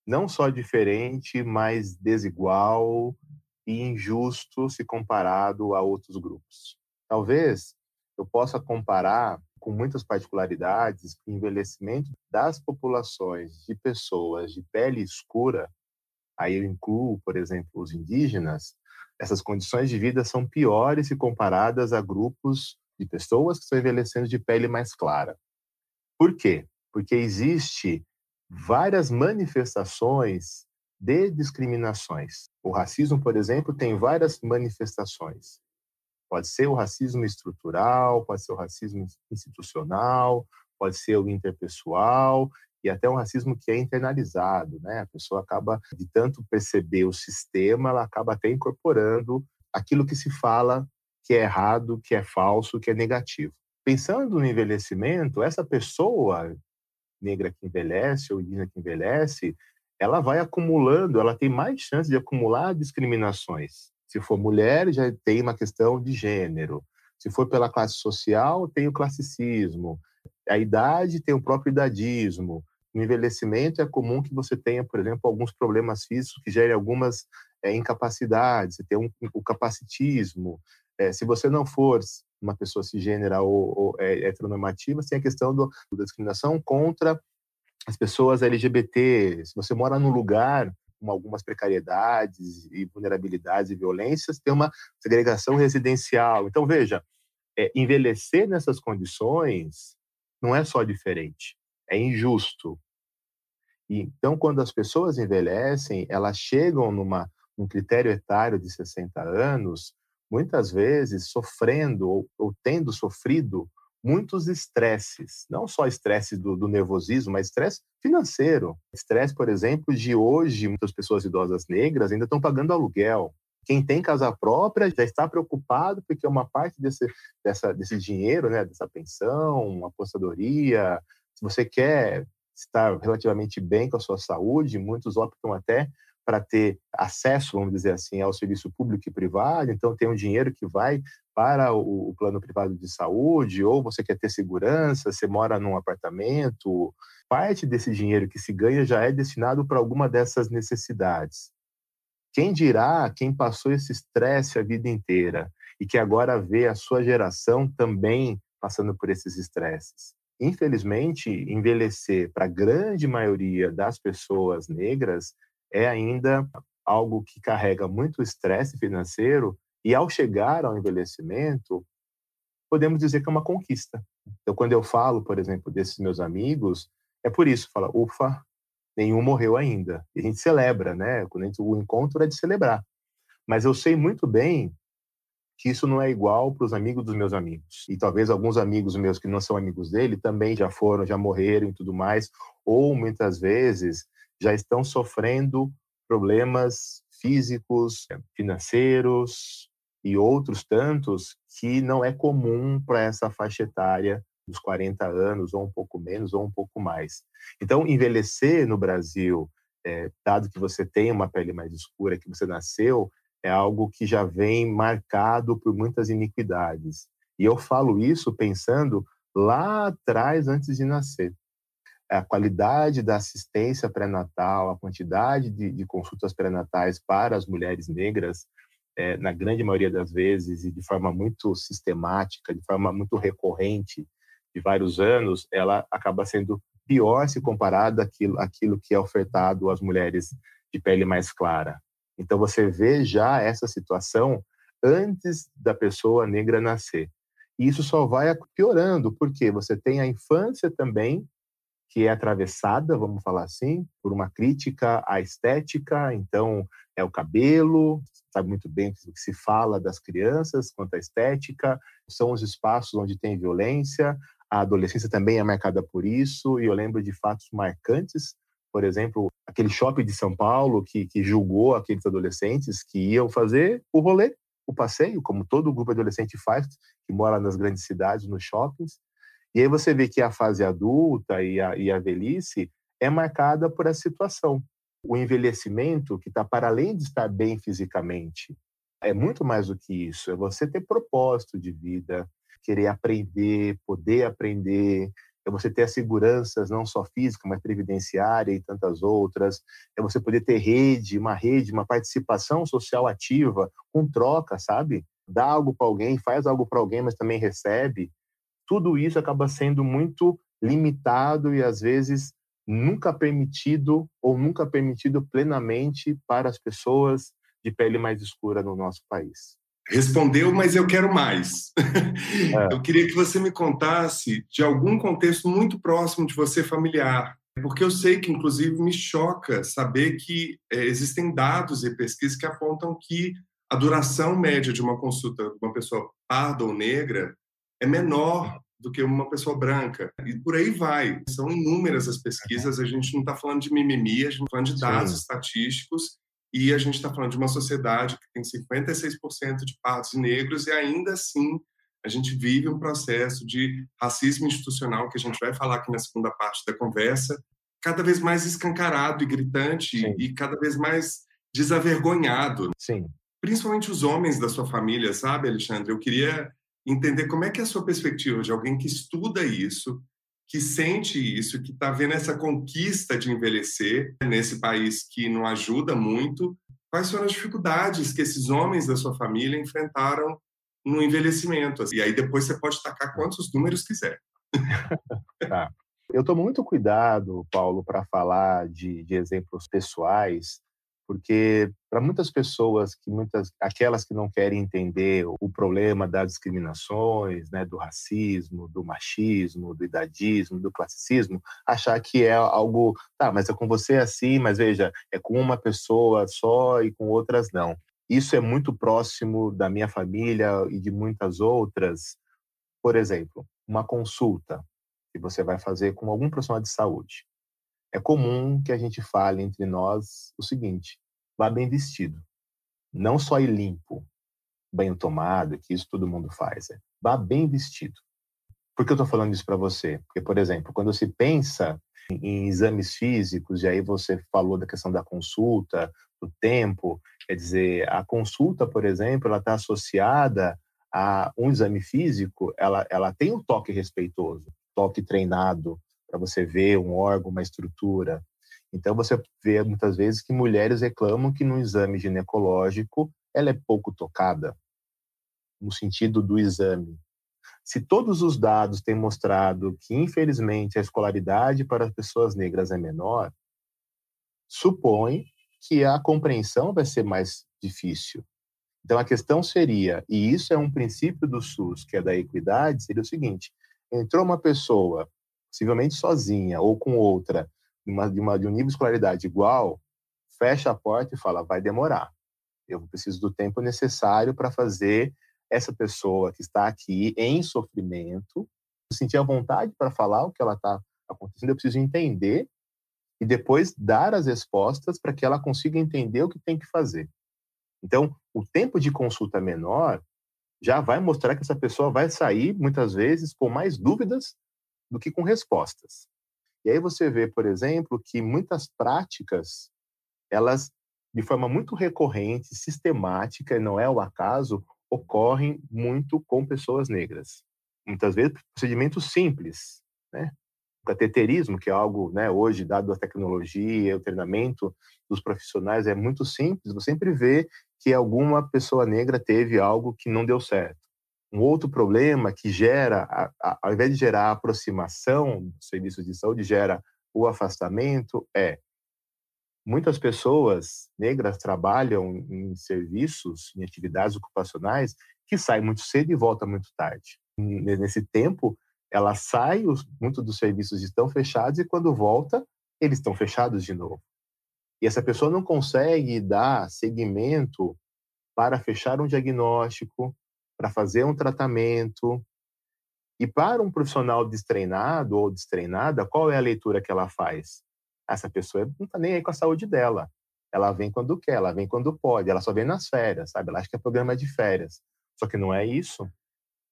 não só diferente, mas desigual, e injusto se comparado a outros grupos. Talvez eu possa comparar com muitas particularidades o envelhecimento das populações de pessoas de pele escura, aí eu incluo, por exemplo, os indígenas, essas condições de vida são piores se comparadas a grupos de pessoas que estão envelhecendo de pele mais clara. Por quê? Porque existe várias manifestações de discriminações. O racismo, por exemplo, tem várias manifestações. Pode ser o racismo estrutural, pode ser o racismo institucional, pode ser o interpessoal e até um racismo que é internalizado, né? A pessoa acaba de tanto perceber o sistema, ela acaba até incorporando aquilo que se fala que é errado, que é falso, que é negativo. Pensando no envelhecimento, essa pessoa negra que envelhece ou indígena que envelhece, ela vai acumulando, ela tem mais chance de acumular discriminações. Se for mulher, já tem uma questão de gênero. Se for pela classe social, tem o classicismo. A idade tem o próprio idadismo. No envelhecimento é comum que você tenha, por exemplo, alguns problemas físicos que gerem algumas é, incapacidades. Você tem um, o capacitismo. É, se você não for uma pessoa cisgênera ou, ou é, heteronormativa, tem a questão do, da discriminação contra as pessoas LGBT, se você mora num lugar com algumas precariedades e vulnerabilidades e violências, tem uma segregação residencial. Então, veja, é, envelhecer nessas condições não é só diferente, é injusto. E, então, quando as pessoas envelhecem, elas chegam numa, num critério etário de 60 anos, muitas vezes sofrendo ou, ou tendo sofrido muitos estresses, não só estresse do, do, nervosismo, mas estresse financeiro. Estresse, por exemplo, de hoje, muitas pessoas idosas negras ainda estão pagando aluguel. Quem tem casa própria já está preocupado porque uma parte desse, dessa, desse dinheiro, né, dessa pensão, apostadoria, se você quer estar relativamente bem com a sua saúde, muitos optam até para ter acesso, vamos dizer assim, ao serviço público e privado, então tem um dinheiro que vai para o, o, plano privado de saúde, ou você quer ter segurança, você mora num apartamento, parte desse dinheiro que se ganha já é destinado para alguma dessas necessidades. Quem dirá quem passou esse estresse a vida inteira e que agora vê a sua geração também passando por esses estresses? Infelizmente, envelhecer para a grande maioria das pessoas negras é ainda algo que carrega muito estresse financeiro e ao chegar ao envelhecimento, podemos dizer que é uma conquista. Então, quando eu falo, por exemplo, desses meus amigos, é por isso, fala, ufa, nenhum morreu ainda. E a gente celebra, né? Quando gente, o encontro é de celebrar. Mas eu sei muito bem que isso não é igual para os amigos dos meus amigos. E talvez alguns amigos meus que não são amigos dele também já foram, já morreram e tudo mais, ou muitas vezes já estão sofrendo problemas físicos, financeiros e outros tantos que não é comum para essa faixa etária dos 40 anos, ou um pouco menos, ou um pouco mais. Então, envelhecer no Brasil, é, dado que você tem uma pele mais escura, que você nasceu, é algo que já vem marcado por muitas iniquidades. E eu falo isso pensando lá atrás, antes de nascer a qualidade da assistência pré-natal, a quantidade de, de consultas pré-natais para as mulheres negras, é, na grande maioria das vezes e de forma muito sistemática, de forma muito recorrente, de vários anos, ela acaba sendo pior se comparada àquilo, àquilo que é ofertado às mulheres de pele mais clara. Então você vê já essa situação antes da pessoa negra nascer. E isso só vai piorando, porque você tem a infância também, que é atravessada, vamos falar assim, por uma crítica à estética, então é o cabelo, sabe muito bem o que se fala das crianças quanto à estética, são os espaços onde tem violência, a adolescência também é marcada por isso, e eu lembro de fatos marcantes, por exemplo, aquele shopping de São Paulo que, que julgou aqueles adolescentes que iam fazer o rolê, o passeio, como todo grupo adolescente faz, que mora nas grandes cidades, nos shoppings. E aí você vê que a fase adulta e a, e a velhice é marcada por essa situação. O envelhecimento, que está para além de estar bem fisicamente, é muito mais do que isso. É você ter propósito de vida, querer aprender, poder aprender, é você ter as seguranças não só física, mas previdenciária e tantas outras, é você poder ter rede, uma rede, uma participação social ativa, com troca, sabe? Dá algo para alguém, faz algo para alguém, mas também recebe. Tudo isso acaba sendo muito limitado e às vezes nunca permitido ou nunca permitido plenamente para as pessoas de pele mais escura no nosso país. Respondeu, mas eu quero mais. É. Eu queria que você me contasse de algum contexto muito próximo de você familiar, porque eu sei que, inclusive, me choca saber que é, existem dados e pesquisas que apontam que a duração média de uma consulta de uma pessoa parda ou negra é menor do que uma pessoa branca. E por aí vai. São inúmeras as pesquisas, a gente não está falando de mimimi, a gente está falando de dados Sim. estatísticos e a gente está falando de uma sociedade que tem 56% de partos negros e ainda assim a gente vive um processo de racismo institucional que a gente vai falar aqui na segunda parte da conversa, cada vez mais escancarado e gritante Sim. e cada vez mais desavergonhado. Sim. Principalmente os homens da sua família, sabe, Alexandre? Eu queria entender como é que é a sua perspectiva de alguém que estuda isso, que sente isso, que está vendo essa conquista de envelhecer nesse país que não ajuda muito. Quais foram as dificuldades que esses homens da sua família enfrentaram no envelhecimento? E aí depois você pode tacar quantos números quiser. [LAUGHS] tá. Eu tomo muito cuidado, Paulo, para falar de, de exemplos pessoais, porque para muitas pessoas que muitas aquelas que não querem entender o problema das discriminações, né, do racismo, do machismo, do idadismo, do classicismo, achar que é algo, tá, mas é com você assim, mas veja, é com uma pessoa só e com outras não. Isso é muito próximo da minha família e de muitas outras. Por exemplo, uma consulta que você vai fazer com algum profissional de saúde. É comum que a gente fale entre nós o seguinte: vá bem vestido. Não só ir limpo, banho tomado, que isso todo mundo faz. É, vá bem vestido. Por que eu estou falando isso para você? Porque, por exemplo, quando se pensa em, exames físicos, e aí você falou da questão da consulta, do tempo, quer dizer, a consulta, por exemplo, ela está associada a um exame físico, ela, ela tem um toque respeitoso, toque treinado, para você ver um órgão, uma estrutura. Então você vê muitas vezes que mulheres reclamam que no exame ginecológico ela é pouco tocada, no sentido do exame. Se todos os dados têm mostrado que, infelizmente, a escolaridade para as pessoas negras é menor, supõe que a compreensão vai ser mais difícil. Então, a questão seria, e isso é um princípio do SUS, que é da equidade, seria o seguinte: entrou uma pessoa possivelmente sozinha ou com outra, de, uma, de, uma, de um nível de escolaridade igual, fecha a porta e fala: vai demorar. Eu preciso do tempo necessário para fazer essa pessoa que está aqui em sofrimento sentir a vontade para falar o que ela está acontecendo. Eu preciso entender e depois dar as respostas para que ela consiga entender o que tem que fazer. Então, o tempo de consulta menor já vai mostrar que essa pessoa vai sair, muitas vezes, com mais dúvidas do que com respostas. E aí você vê, por exemplo, que muitas práticas, elas, de forma muito recorrente, sistemática, e não é o acaso, ocorrem muito com pessoas negras. Muitas vezes, procedimentos simples, né? O cateterismo, que é algo, né, hoje, dado a tecnologia, o treinamento dos profissionais, é muito simples. Você sempre vê que alguma pessoa negra teve algo que não deu certo. Um outro problema que gera, ao invés de gerar aproximação dos serviços de saúde, gera o afastamento é muitas pessoas negras trabalham em serviços, em atividades ocupacionais que saem muito cedo e voltam muito tarde. Nesse tempo, ela sai, muitos dos serviços estão fechados e quando volta, eles estão fechados de novo. E essa pessoa não consegue dar seguimento para fechar um diagnóstico, para fazer um tratamento. E para um profissional destreinado ou destreinada, qual é a leitura que ela faz? Essa pessoa não está nem aí com a saúde dela. Ela vem quando quer, ela vem quando pode, ela só vem nas férias, sabe? Ela acha que é programa de férias. Só que não é isso.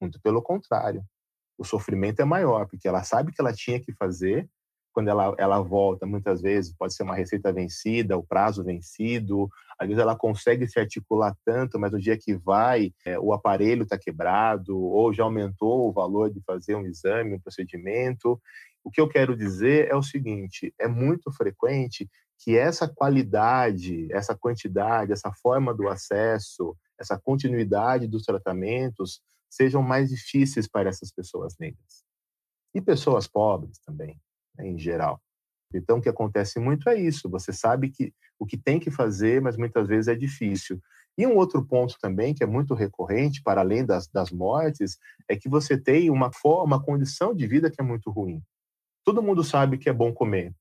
Muito pelo contrário. O sofrimento é maior, porque ela sabe que ela tinha que fazer, quando ela, ela volta, muitas vezes pode ser uma receita vencida, o prazo vencido, às vezes ela consegue se articular tanto, mas no dia que vai, é, o aparelho está quebrado, ou já aumentou o valor de fazer um exame, um procedimento. O que eu quero dizer é o seguinte: é muito frequente que essa qualidade, essa quantidade, essa forma do acesso, essa continuidade dos tratamentos sejam mais difíceis para essas pessoas negras. E pessoas pobres também em geral. Então, o que acontece muito é isso: você sabe que o que tem que fazer, mas muitas vezes é difícil. E um outro ponto também, que é muito recorrente, para além das, das mortes, é que você tem uma forma, uma condição de vida que é muito ruim. Todo mundo sabe que é bom comer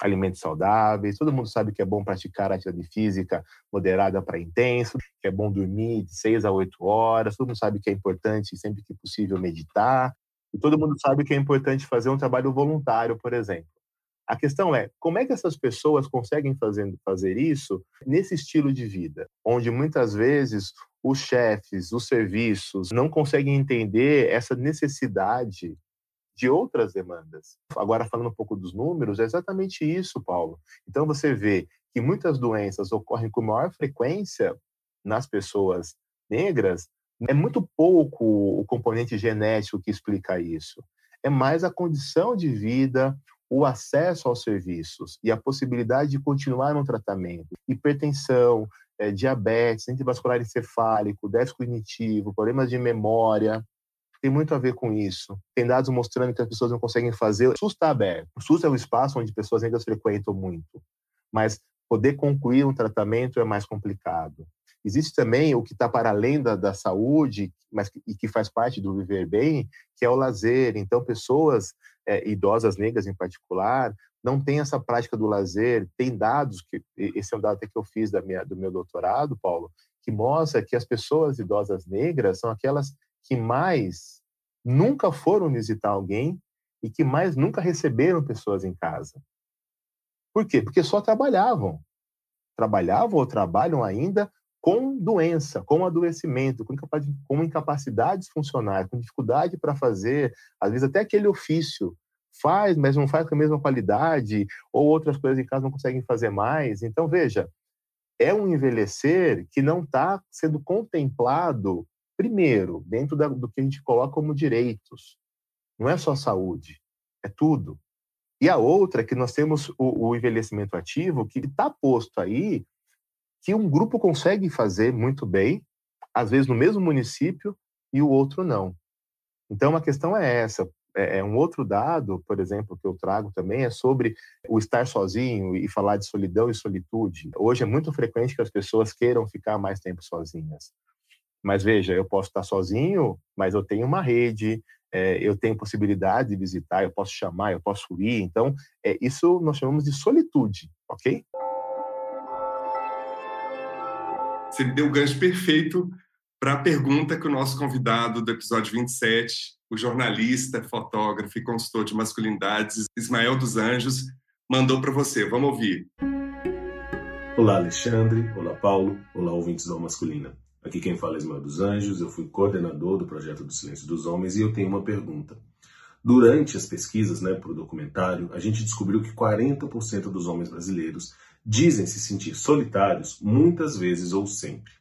alimentos saudáveis, todo mundo sabe que é bom praticar atividade física moderada para intenso, que é bom dormir de seis a oito horas, todo mundo sabe que é importante, sempre que possível, meditar, e todo mundo sabe que é importante fazer um trabalho voluntário, por exemplo. A questão é, como é que essas pessoas conseguem fazer, fazer isso nesse estilo de vida, onde muitas vezes os chefes, os serviços não conseguem entender essa necessidade de outras demandas. Agora, falando um pouco dos números, é exatamente isso, Paulo. Então, você vê que muitas doenças ocorrem com maior frequência nas pessoas negras é muito pouco o componente genético que explica isso. É mais a condição de vida, o acesso aos serviços e a possibilidade de continuar no tratamento. Hipertensão, é, diabetes, vascular encefálico, déficit cognitivo, problemas de memória, tem muito a ver com isso. Tem dados mostrando que as pessoas não conseguem fazer. O SUS está aberto. O SUS é o espaço onde pessoas ainda frequentam muito. Mas poder concluir um tratamento é mais complicado. Existe também o que está para além da, da saúde, mas e que faz parte do viver bem, que é o lazer. Então, pessoas é, idosas negras em particular não têm essa prática do lazer. Tem dados que esse é um dado até que eu fiz da minha, do meu doutorado, Paulo, que mostra que as pessoas idosas negras são aquelas que mais nunca foram visitar alguém e que mais nunca receberam pessoas em casa. Por quê? Porque só trabalhavam. Trabalhavam ou trabalham ainda com doença, com adoecimento, com, incapacidades funcionais, com dificuldade para fazer, às vezes até aquele ofício faz, mas não faz com a mesma qualidade, ou outras coisas em casa não conseguem fazer mais. Então, veja, é um envelhecer que não está sendo contemplado, primeiro, dentro da, do que a gente coloca como direitos. Não é só saúde, é tudo. E a outra é que nós temos o, o envelhecimento ativo, que está posto aí que um grupo consegue fazer muito bem, às vezes no mesmo município, e o outro não. Então, a questão é essa. É, é um outro dado, por exemplo, que eu trago também é sobre o estar sozinho e falar de solidão e solitude. Hoje é muito frequente que as pessoas queiram ficar mais tempo sozinhas. Mas veja, eu posso estar sozinho, mas eu tenho uma rede, é, eu tenho possibilidade de visitar, eu posso chamar, eu posso ir. Então, é, isso nós chamamos de solitude, ok? Você deu o gancho perfeito para a pergunta que o nosso convidado do episódio 27, o jornalista, fotógrafo e consultor de masculinidades, Ismael dos Anjos, mandou para você. Vamos ouvir. Olá, Alexandre. Olá, Paulo. Olá, ouvintes da Masculina. Aqui quem fala é Ismael dos Anjos. Eu fui coordenador do projeto do Silêncio dos Homens e eu tenho uma pergunta. Durante as pesquisas né, para o documentário, a gente descobriu que 40% dos homens brasileiros dizem se sentir solitários muitas vezes ou sempre.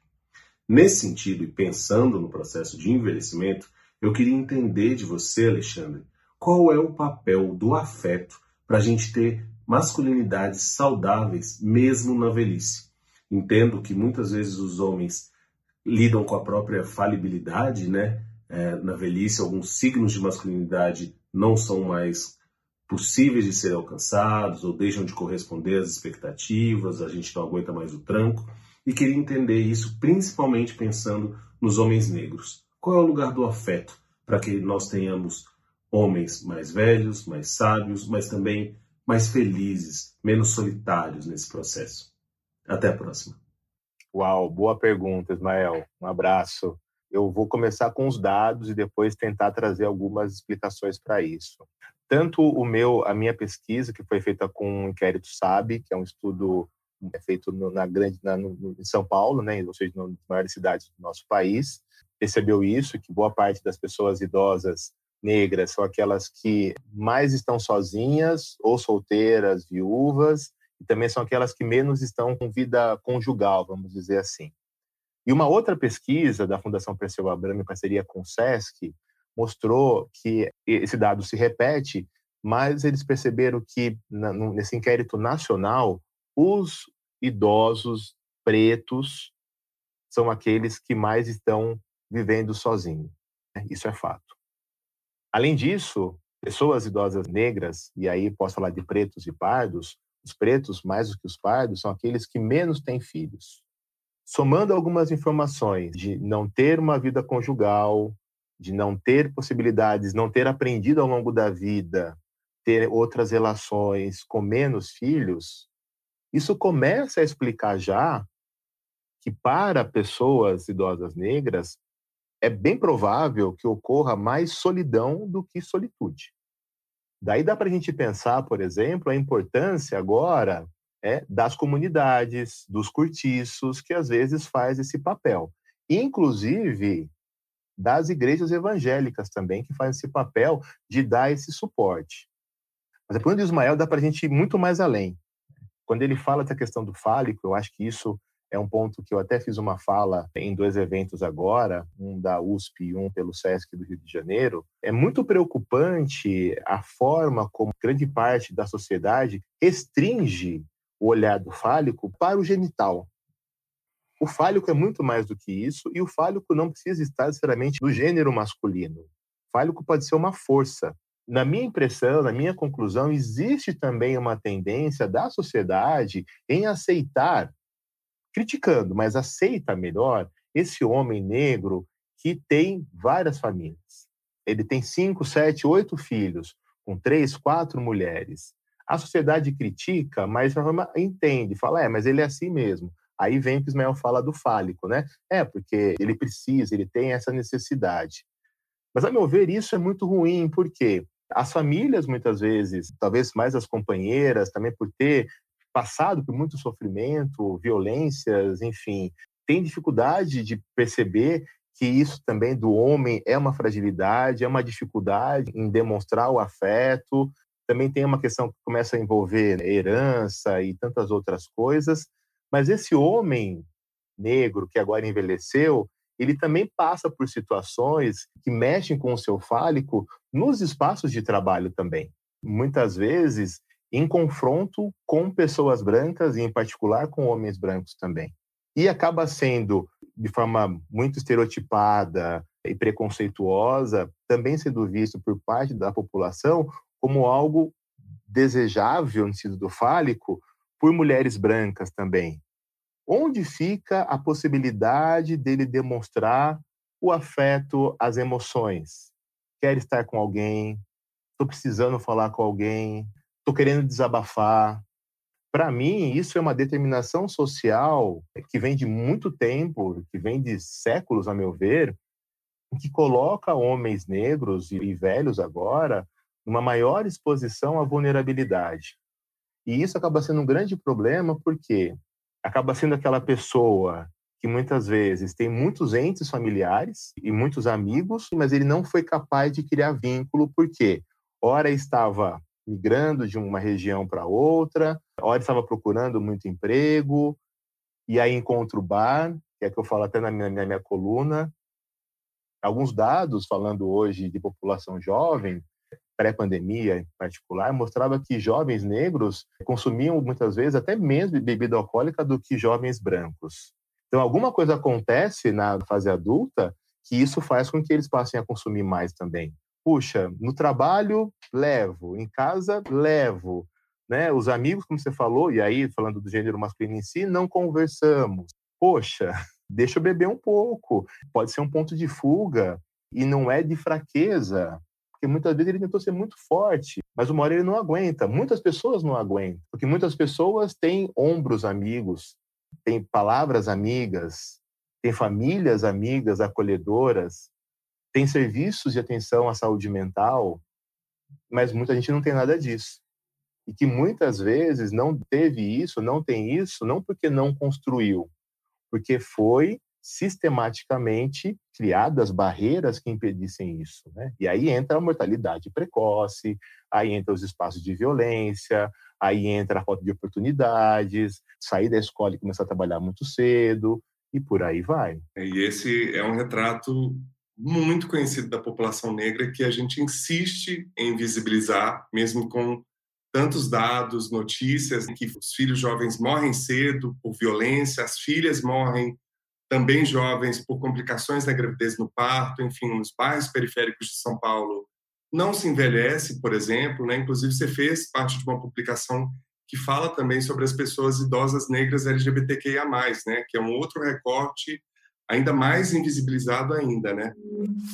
Nesse sentido, e pensando no processo de envelhecimento, eu queria entender de você, Alexandre, qual é o papel do afeto para a gente ter masculinidades saudáveis mesmo na velhice. Entendo que muitas vezes os homens lidam com a própria falibilidade, né? é, na velhice, alguns signos de masculinidade não são mais possíveis de serem alcançados ou deixam de corresponder às expectativas, a gente não aguenta mais o tranco. E queria entender isso principalmente pensando nos homens negros. Qual é o lugar do afeto para que nós tenhamos homens mais velhos, mais sábios, mas também mais felizes, menos solitários nesse processo? Até a próxima. Uau, boa pergunta, Ismael. Um abraço. Eu vou começar com os dados e depois tentar trazer algumas explicações para isso. Tanto o meu, a minha pesquisa, que foi feita com o inquérito SAB, que é um estudo é feito no, na grande, na, no, em São Paulo, né, ou seja, nas maiores cidades do nosso país, percebeu isso, que boa parte das pessoas idosas negras são aquelas que mais estão sozinhas ou solteiras, viúvas, e também são aquelas que menos estão com vida conjugal, vamos dizer assim. E uma outra pesquisa da Fundação Perseu Abramo em parceria com o SESC mostrou que esse dado se repete, mas eles perceberam que nesse inquérito nacional os idosos pretos são aqueles que mais estão vivendo sozinhos. Né? Isso é fato. Além disso, pessoas idosas negras, e aí posso falar de pretos e pardos, os pretos, mais do que os pardos, são aqueles que menos têm filhos. Somando algumas informações de não ter uma vida conjugal, de não ter possibilidades, não ter aprendido ao longo da vida, ter outras relações com menos filhos, isso começa a explicar já que para pessoas idosas negras é bem provável que ocorra mais solidão do que solitude. Daí dá para a gente pensar, por exemplo, a importância agora é, das comunidades, dos cortiços, que às vezes faz esse papel. Inclusive das igrejas evangélicas também, que fazem esse papel de dar esse suporte. Mas a pergunta de Ismael dá para a gente ir muito mais além. Quando ele fala da questão do fálico, eu acho que isso é um ponto que eu até fiz uma fala em dois eventos agora, um da USP e um pelo SESC do Rio de Janeiro. É muito preocupante a forma como grande parte da sociedade restringe o olhar do fálico para o genital. O fálico é muito mais do que isso e o fálico não precisa estar necessariamente do gênero masculino. O fálico pode ser uma força. Na minha impressão, na minha conclusão, existe também uma tendência da sociedade em aceitar criticando, mas aceita melhor esse homem negro que tem várias famílias. Ele tem cinco, sete, oito filhos, com três, quatro mulheres. A sociedade critica, mas entende, fala, é, mas ele é assim mesmo. Aí vem o que Ismael fala do fálico, né? É, porque ele precisa, ele tem essa necessidade. Mas, a meu ver, isso é muito ruim, porque as famílias, muitas vezes, talvez mais as companheiras, também por ter passado por muito sofrimento, violências, enfim, tem dificuldade de perceber que isso também do homem é uma fragilidade, é uma dificuldade em demonstrar o afeto. Também tem uma questão que começa a envolver herança e tantas outras coisas. Mas esse homem negro que agora envelheceu, ele também passa por situações que mexem com o seu fálico nos espaços de trabalho também. Muitas vezes em confronto com pessoas brancas e, em particular, com homens brancos também. E acaba sendo, de forma muito estereotipada e preconceituosa, também sendo visto por parte da população como algo desejável no sentido do fálico por mulheres brancas também. Onde fica a possibilidade dele demonstrar o afeto, as emoções? Quer estar com alguém? Estou precisando falar com alguém? estou querendo desabafar. Para mim, isso é uma determinação social que vem de muito tempo, que vem de séculos, a meu ver, que coloca homens negros e velhos agora numa maior exposição à vulnerabilidade. E isso acaba sendo um grande problema porque acaba sendo aquela pessoa que muitas vezes tem muitos entes familiares e muitos amigos, mas ele não foi capaz de criar vínculo porque ora estava migrando de uma região para outra, hora estava procurando muito emprego, e aí encontra o bar, que é que eu falo até na minha, na minha coluna. Alguns dados falando hoje de população jovem, pré-pandemia em particular, mostrava que jovens negros consumiam muitas vezes até menos bebida alcoólica do que jovens brancos. Então, alguma coisa acontece na fase adulta que isso faz com que eles passem a consumir mais também. Puxa, no trabalho, levo, em casa, levo. Né? Os amigos, como você falou, e aí, falando do gênero masculino em si, não conversamos. Poxa, [LAUGHS] deixa eu beber um pouco. Pode ser um ponto de fuga e não é de fraqueza, porque muitas vezes ele tentou ser muito forte, mas uma hora ele não aguenta. Muitas pessoas não aguentam, porque muitas pessoas têm ombros amigos, têm palavras amigas, têm famílias amigas acolhedoras, têm serviços de atenção à saúde mental, mas muita gente não tem nada disso. E que muitas vezes não teve isso, não tem isso, não porque não construiu, porque foi sistematicamente criadas barreiras que impedissem isso. Né? E aí entra a mortalidade precoce, aí entra os espaços de violência, aí entra a falta de oportunidades, sair da escola e começar a trabalhar muito cedo, e por aí vai. E esse é um retrato muito conhecido da população negra que a gente insiste em visibilizar, mesmo com tantos dados, notícias, que os filhos jovens morrem cedo por violência, as filhas morrem também jovens por complicações da gravidez no parto, enfim, nos bairros periféricos de São Paulo, não se envelhece, por exemplo, né? Inclusive você fez parte de uma publicação que fala também sobre as pessoas idosas negras LGBTQIA+, né? Que é um outro recorte ainda mais invisibilizado ainda, né?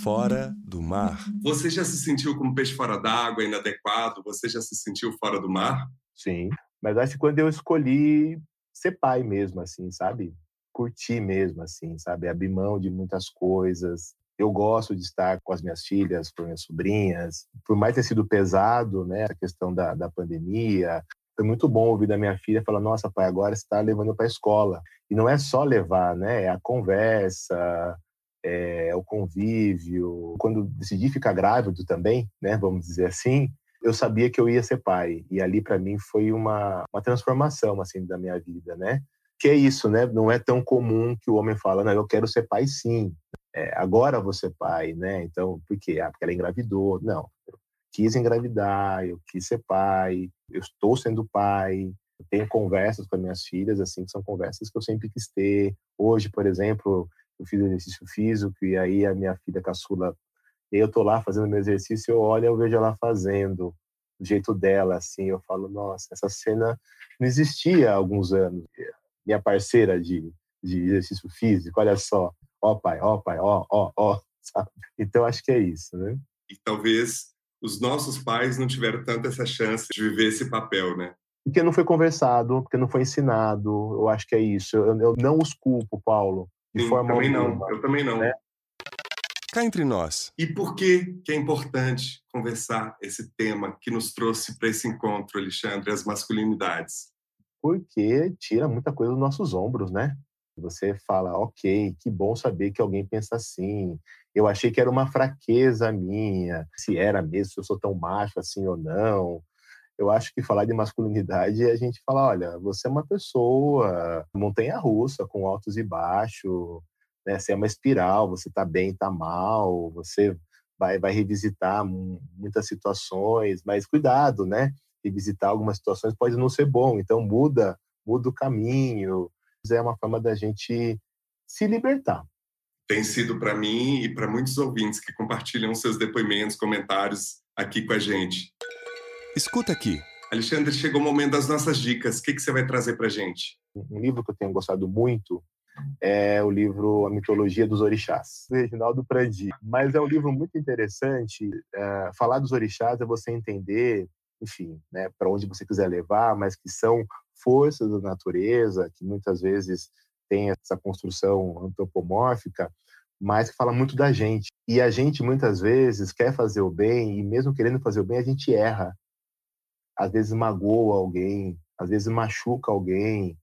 Fora do mar. Você já se sentiu como peixe fora d'água, inadequado? Você já se sentiu fora do mar? Sim, mas acho que quando eu escolhi ser pai mesmo, assim, sabe? Curtir mesmo, assim, sabe? Abrir mão de muitas coisas. Eu gosto de estar com as minhas filhas, com minhas sobrinhas. Por mais ter sido pesado, né, a questão da, da pandemia, foi muito bom ouvir da minha filha falar: Nossa, pai, agora você está levando para a escola. E não é só levar, né? É a conversa, é o convívio. Quando decidi ficar grávido também, né? Vamos dizer assim, eu sabia que eu ia ser pai. E ali, para mim, foi uma, uma transformação, assim, da minha vida, né? Que é isso, né? Não é tão comum que o homem fala, não, eu quero ser pai sim. É, agora ser pai, né? Então, por quê? Ah, porque ela engravidou. Não, eu quis engravidar, eu quis ser pai, eu estou sendo pai, eu tenho conversas com as minhas filhas, assim, que são conversas que eu sempre quis ter. Hoje, por exemplo, eu fiz exercício físico e aí a minha filha caçula, eu tô lá fazendo meu exercício, eu olho, eu vejo ela fazendo do jeito dela, assim, eu falo, nossa, essa cena não existia há alguns anos minha parceira de, de exercício físico, olha só, ó pai, ó pai, ó, ó, ó, [LAUGHS] sabe? Então acho que é isso, né? E talvez os nossos pais não tiveram tanta essa chance de viver esse papel, né? Porque não foi conversado, porque não foi ensinado, eu acho que é isso. Eu, eu não os culpo, Paulo, de Sim, forma também alguma. não, eu também não. Né? Cá entre nós. E por que, que é importante conversar esse tema que nos trouxe para esse encontro, Alexandre, as masculinidades? Porque tira muita coisa dos nossos ombros, né? Você fala, ok, que bom saber que alguém pensa assim. Eu achei que era uma fraqueza minha, se era mesmo, se eu sou tão macho assim ou não. Eu acho que falar de masculinidade é a gente falar, olha, você é uma pessoa montanha-russa, com altos e baixos, né? Você é uma espiral, você tá bem, tá mal, você vai, vai revisitar muitas situações, mas cuidado, né? Visitar algumas situações pode não ser bom, então muda, muda o caminho. É uma forma da gente se libertar. Tem sido para mim e para muitos ouvintes que compartilham seus depoimentos, comentários aqui com a gente. Escuta aqui. Alexandre, chegou o momento das nossas dicas. O que, que você vai trazer para gente? Um livro que eu tenho gostado muito é o livro A Mitologia dos Orixás, do Reginaldo Prandi. Mas é um livro muito interessante. É, falar dos orixás é você entender enfim, né, para onde você quiser levar, mas que são forças da natureza, que muitas vezes tem essa construção antropomórfica, mas que fala muito da gente. E a gente muitas vezes quer fazer o bem e mesmo querendo fazer o bem, a gente erra. Às vezes magoa alguém, às vezes machuca alguém,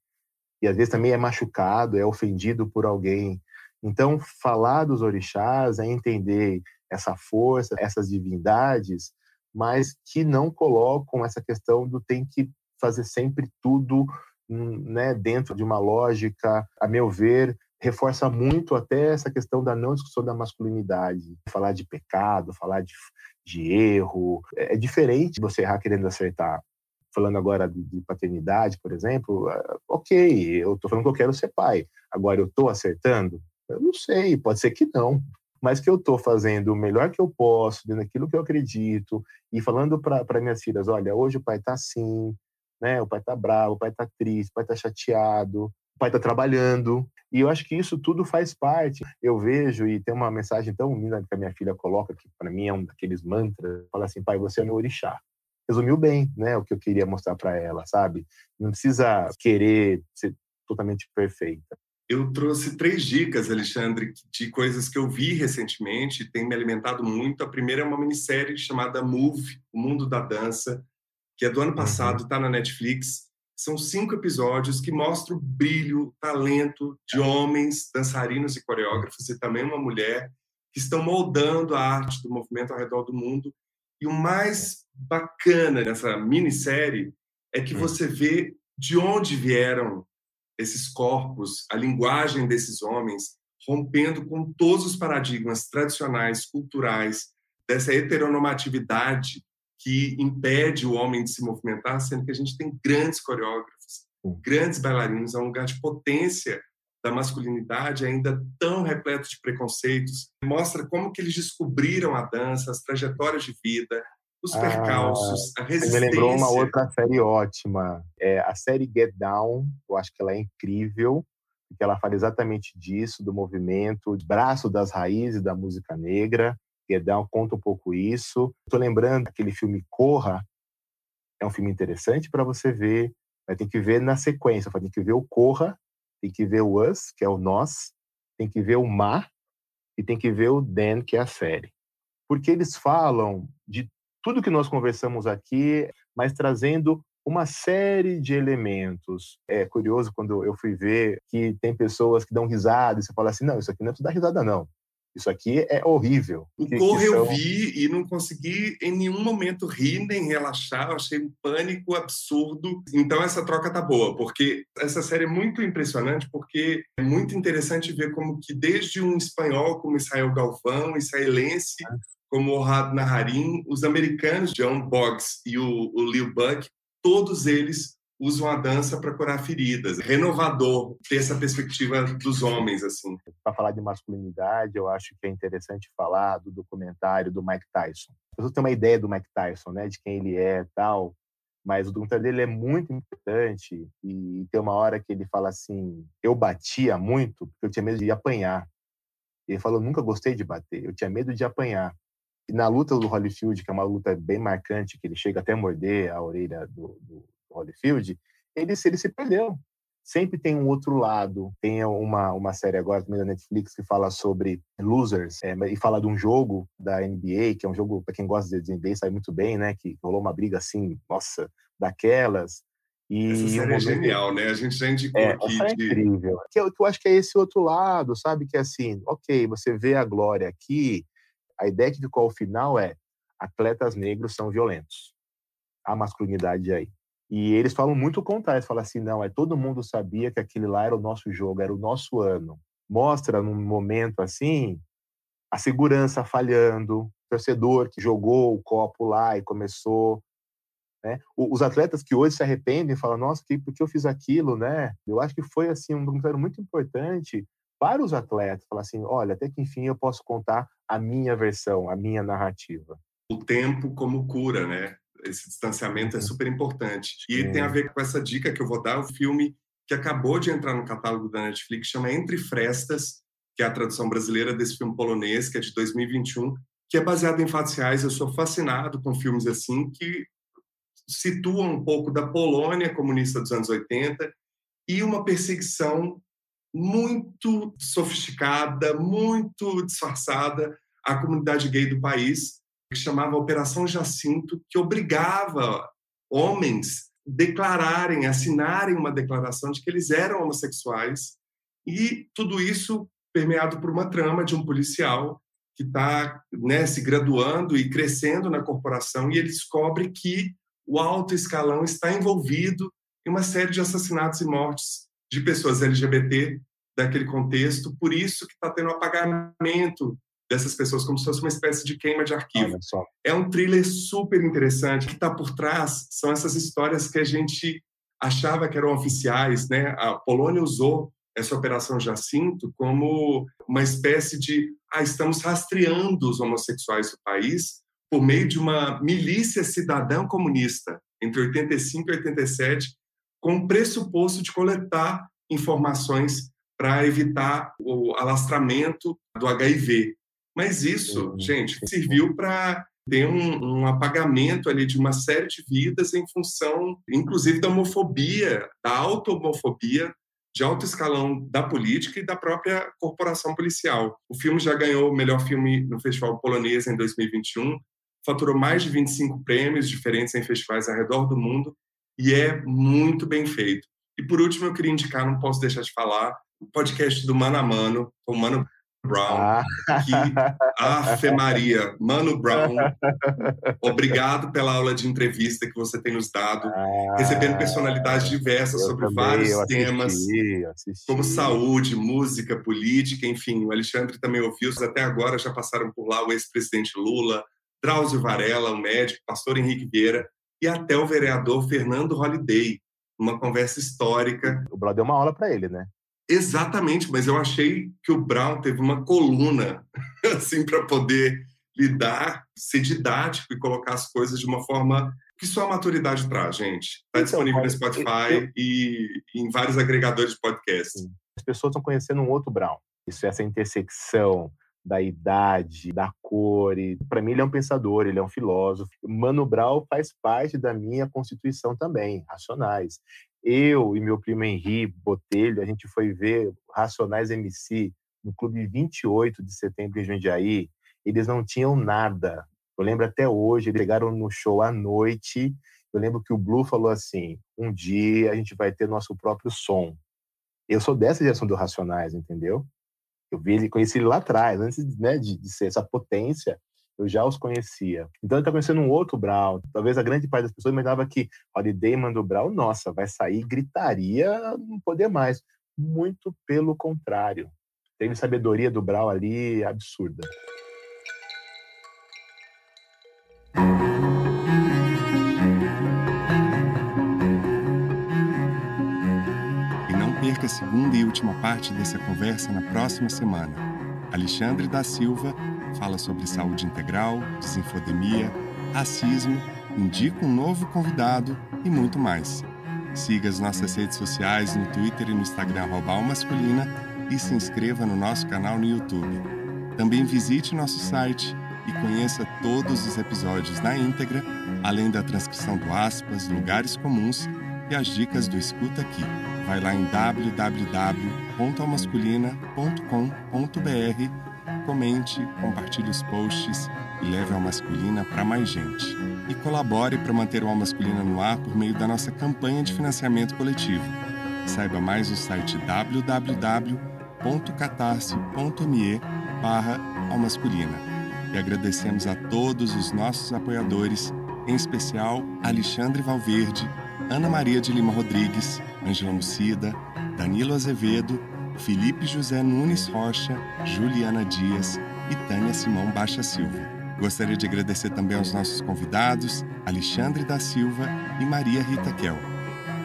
e às vezes também é machucado, é ofendido por alguém. Então, falar dos orixás é entender essa força, essas divindades, mas que não colocam essa questão do tem que fazer sempre tudo hum, né, dentro de uma lógica, a meu ver, reforça muito até essa questão da não discussão da masculinidade. Falar de pecado, falar de, de erro. É, é diferente você errar querendo acertar. Falando agora de, de paternidade, por exemplo, é, ok, eu estou falando que eu quero ser pai. Agora, eu estou acertando? Eu não sei, pode ser que não. Mas que eu estou fazendo o melhor que eu posso, dentro daquilo que eu acredito, e falando para minhas filhas, olha, hoje o pai está assim, né? O pai está bravo, o pai está triste, o pai está chateado, o pai está trabalhando. E eu acho que isso tudo faz parte. Eu vejo, e tem uma mensagem tão linda que a minha filha coloca, que para mim é um daqueles mantras, fala assim, pai, você é meu orixá. Resumiu bem, né, o que eu queria mostrar para ela, sabe? Não precisa querer ser totalmente perfeita. Eu trouxe três dicas, Alexandre, de coisas que eu vi recentemente, tem me alimentado muito. A primeira é uma minissérie chamada Move, O Mundo da Dança, que é do ano uhum. passado, está na Netflix. São cinco episódios que mostram o brilho, talento de homens, dançarinos e coreógrafos, e também uma mulher, que estão moldando a arte do movimento ao redor do mundo. E o mais bacana nessa minissérie é que hum. você vê de onde vieram esses corpos, a linguagem desses homens, rompendo com todos os paradigmas tradicionais, culturais, dessa heteronormatividade que impede o homem de se movimentar, sendo que a gente tem grandes coreógrafos, grandes bailarinos, é um lugar de potência da masculinidade ainda tão repleto de preconceitos. Mostra como que eles descobriram a dança, as trajetórias de vida, os ah, percalços, ah, a resistência. Me lembrou uma outra série ótima, é a série Get Down. Eu acho que ela é incrível, porque ela fala exatamente disso, do movimento, braço das raízes da música negra. Get Down conta um pouco isso. Estou lembrando aquele filme Corra, é um filme interessante para você ver, mas tem que ver na sequência. Tem que ver o Corra, tem que ver o Us, que é o Nós, tem que ver o Ma e tem que ver o Dan, que é a série. Porque eles falam de tudo que nós conversamos aqui, mas trazendo uma série de elementos. É curioso quando eu fui ver que tem pessoas que dão risada e você fala assim: não, isso aqui não é tudo dar risada, não. Isso aqui é horrível. O Corre são... eu vi e não consegui em nenhum momento rir nem relaxar. Eu achei um pânico absurdo. Então essa troca tá boa, porque essa série é muito impressionante, porque é muito interessante ver como que desde um espanhol como Israel Galvão, israelense, ah como Ohad Naharim, os americanos, John Boggs e o, o Lil Buck, todos eles usam a dança para curar feridas. Renovador ter essa perspectiva dos homens, assim. Para falar de masculinidade, eu acho que é interessante falar do documentário do Mike Tyson. Você tem uma ideia do Mike Tyson, né, de quem ele é, tal, mas o documentário dele é muito importante e tem uma hora que ele fala assim: eu batia muito porque eu tinha medo de apanhar. Ele falou: nunca gostei de bater, eu tinha medo de apanhar. E na luta do Holyfield, que é uma luta bem marcante, que ele chega até a morder a orelha do, do Holyfield, ele, ele se perdeu. Sempre tem um outro lado. Tem uma, uma série agora também da Netflix que fala sobre losers é, e fala de um jogo da NBA, que é um jogo, para quem gosta de NBA, sabe muito bem, né? Que rolou uma briga assim, nossa, daquelas. E Essa série um é genial, né? A gente já indicou é, aqui. É de... incrível. Que eu, que eu acho que é esse outro lado, sabe? Que é assim, ok, você vê a glória aqui, a ideia que ficou ao final é atletas negros são violentos. A masculinidade aí. E eles falam muito o contrário, falam assim, não, é todo mundo sabia que aquele lá era o nosso jogo, era o nosso ano. Mostra num momento assim a segurança falhando, o torcedor que jogou o copo lá e começou né? Os atletas que hoje se arrependem falam, nossa, que, por que eu fiz aquilo, né? Eu acho que foi assim um documentário muito importante para os atletas, falar assim, olha, até que enfim eu posso contar a minha versão, a minha narrativa. O tempo como cura, né? Esse distanciamento é uhum. super importante. E Sim. tem a ver com essa dica que eu vou dar, o filme que acabou de entrar no catálogo da Netflix, chama Entre Frestas, que é a tradução brasileira desse filme polonês, que é de 2021, que é baseado em fatos reais. Eu sou fascinado com filmes assim que situam um pouco da Polônia comunista dos anos 80 e uma perseguição muito sofisticada, muito disfarçada à comunidade gay do país, que chamava Operação Jacinto, que obrigava homens declararem, assinarem uma declaração de que eles eram homossexuais, e tudo isso permeado por uma trama de um policial que está né, se graduando e crescendo na corporação, e ele descobre que o alto escalão está envolvido em uma série de assassinatos e mortes de pessoas LGBT daquele contexto, por isso que está tendo apagamento dessas pessoas, como se fosse uma espécie de queima de arquivo. É um thriller super interessante, que está por trás são essas histórias que a gente achava que eram oficiais, né? A Polônia usou essa Operação Jacinto como uma espécie de ah, estamos rastreando os homossexuais do país por meio de uma milícia cidadã comunista entre 85 e 87, com o pressuposto de coletar informações para evitar o alastramento do HIV. Mas isso, uhum. gente, serviu para ter um, um, apagamento ali de uma série de vidas em função, inclusive, da homofobia, da auto-homofobia de alto escalão da política e da própria corporação policial. O filme já ganhou o melhor filme no Festival Polonês em 2021, faturou mais de 25 prêmios diferentes em festivais ao redor do mundo e é muito bem feito. E por último, eu queria indicar, não posso deixar de falar, o podcast do Mano a Mano, com o Mano Brown, ah. que Afe Maria, Mano Brown, obrigado pela aula de entrevista que você tem nos dado, ah, recebendo personalidades diversas sobre também, vários temas, assisti. como saúde, música, política, enfim. O Alexandre também ouviu, até agora já passaram por lá o ex-presidente Lula, Drauzio Varela, o médico, pastor Henrique Vieira, e até o vereador Fernando Holliday, uma conversa histórica. O Brown deu uma aula para ele, né? Exatamente, mas eu achei que o Brown teve uma coluna [LAUGHS] assim para poder lidar, ser didático e colocar as coisas de uma forma que só a maturidade traz, gente. Está então, disponível no Spotify eu... e em vários agregadores de podcast. As pessoas estão conhecendo um outro Brown. Isso, essa intersecção da idade, da cor. Para mim, ele é um pensador, ele é um filósofo. Mano Brown faz parte da minha constituição também, Racionais. Eu e meu primo Henri Botelho, a gente foi ver Racionais MC no Clube 28 de setembro em Jundiaí. Eles não tinham nada. Eu lembro até hoje, eles chegaram no show à noite. Eu lembro que o Blue falou assim: um dia a gente vai ter nosso próprio som. Eu sou dessa geração do Racionais, entendeu? Eu vi ele, conheci ele lá atrás, antes né, de, de ser essa potência, eu já os conhecia. Então ele está conhecendo um outro Brown. Talvez a grande parte das pessoas imaginava que Holiday mandou Brown, nossa, vai sair gritaria, não poder mais. Muito pelo contrário. Teve sabedoria do Brown ali absurda. perca a segunda e última parte dessa conversa na próxima semana. Alexandre da Silva fala sobre saúde integral, desinfodemia, racismo, indica um novo convidado e muito mais. Siga as nossas redes sociais no Twitter e no Instagram Masculina e se inscreva no nosso canal no YouTube. Também visite nosso site e conheça todos os episódios na íntegra, além da transcrição do aspas, lugares comuns e as dicas do Escuta Aqui. Vai lá em www.almasculina.com.br, comente, compartilhe os posts e leve a Masculina para mais gente. E colabore para manter o Almasculina no ar por meio da nossa campanha de financiamento coletivo. Saiba mais no site www.catarse.me barra. E agradecemos a todos os nossos apoiadores, em especial Alexandre Valverde, Ana Maria de Lima Rodrigues, Angela Mucida, Danilo Azevedo, Felipe José Nunes Rocha, Juliana Dias e Tânia Simão Baixa Silva. Gostaria de agradecer também aos nossos convidados, Alexandre da Silva e Maria Rita Kel.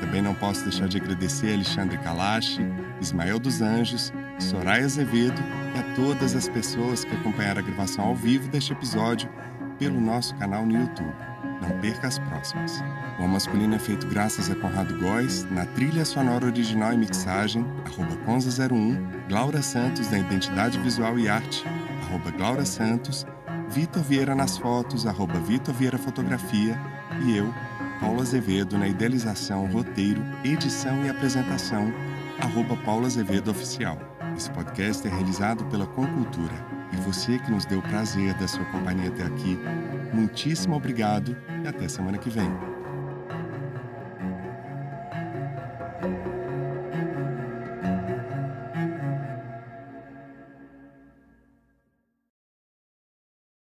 Também não posso deixar de agradecer Alexandre Kalashi, Ismael dos Anjos, Soraya Azevedo e a todas as pessoas que acompanharam a gravação ao vivo deste episódio pelo nosso canal no YouTube. Não perca as próximas. O Masculino é feito graças a Conrado Góes, na trilha sonora original e mixagem, arroba Conza01, Glaura Santos, da Identidade Visual e Arte, arroba Glaura Santos, Vitor Vieira nas fotos, arroba Vitor Vieira Fotografia, e eu, Paulo Azevedo, na idealização, roteiro, edição e apresentação, arroba Paulo Azevedo Oficial. Esse podcast é realizado pela Concultura. E você que nos deu o prazer da sua companhia até aqui, muitíssimo obrigado e até semana que vem.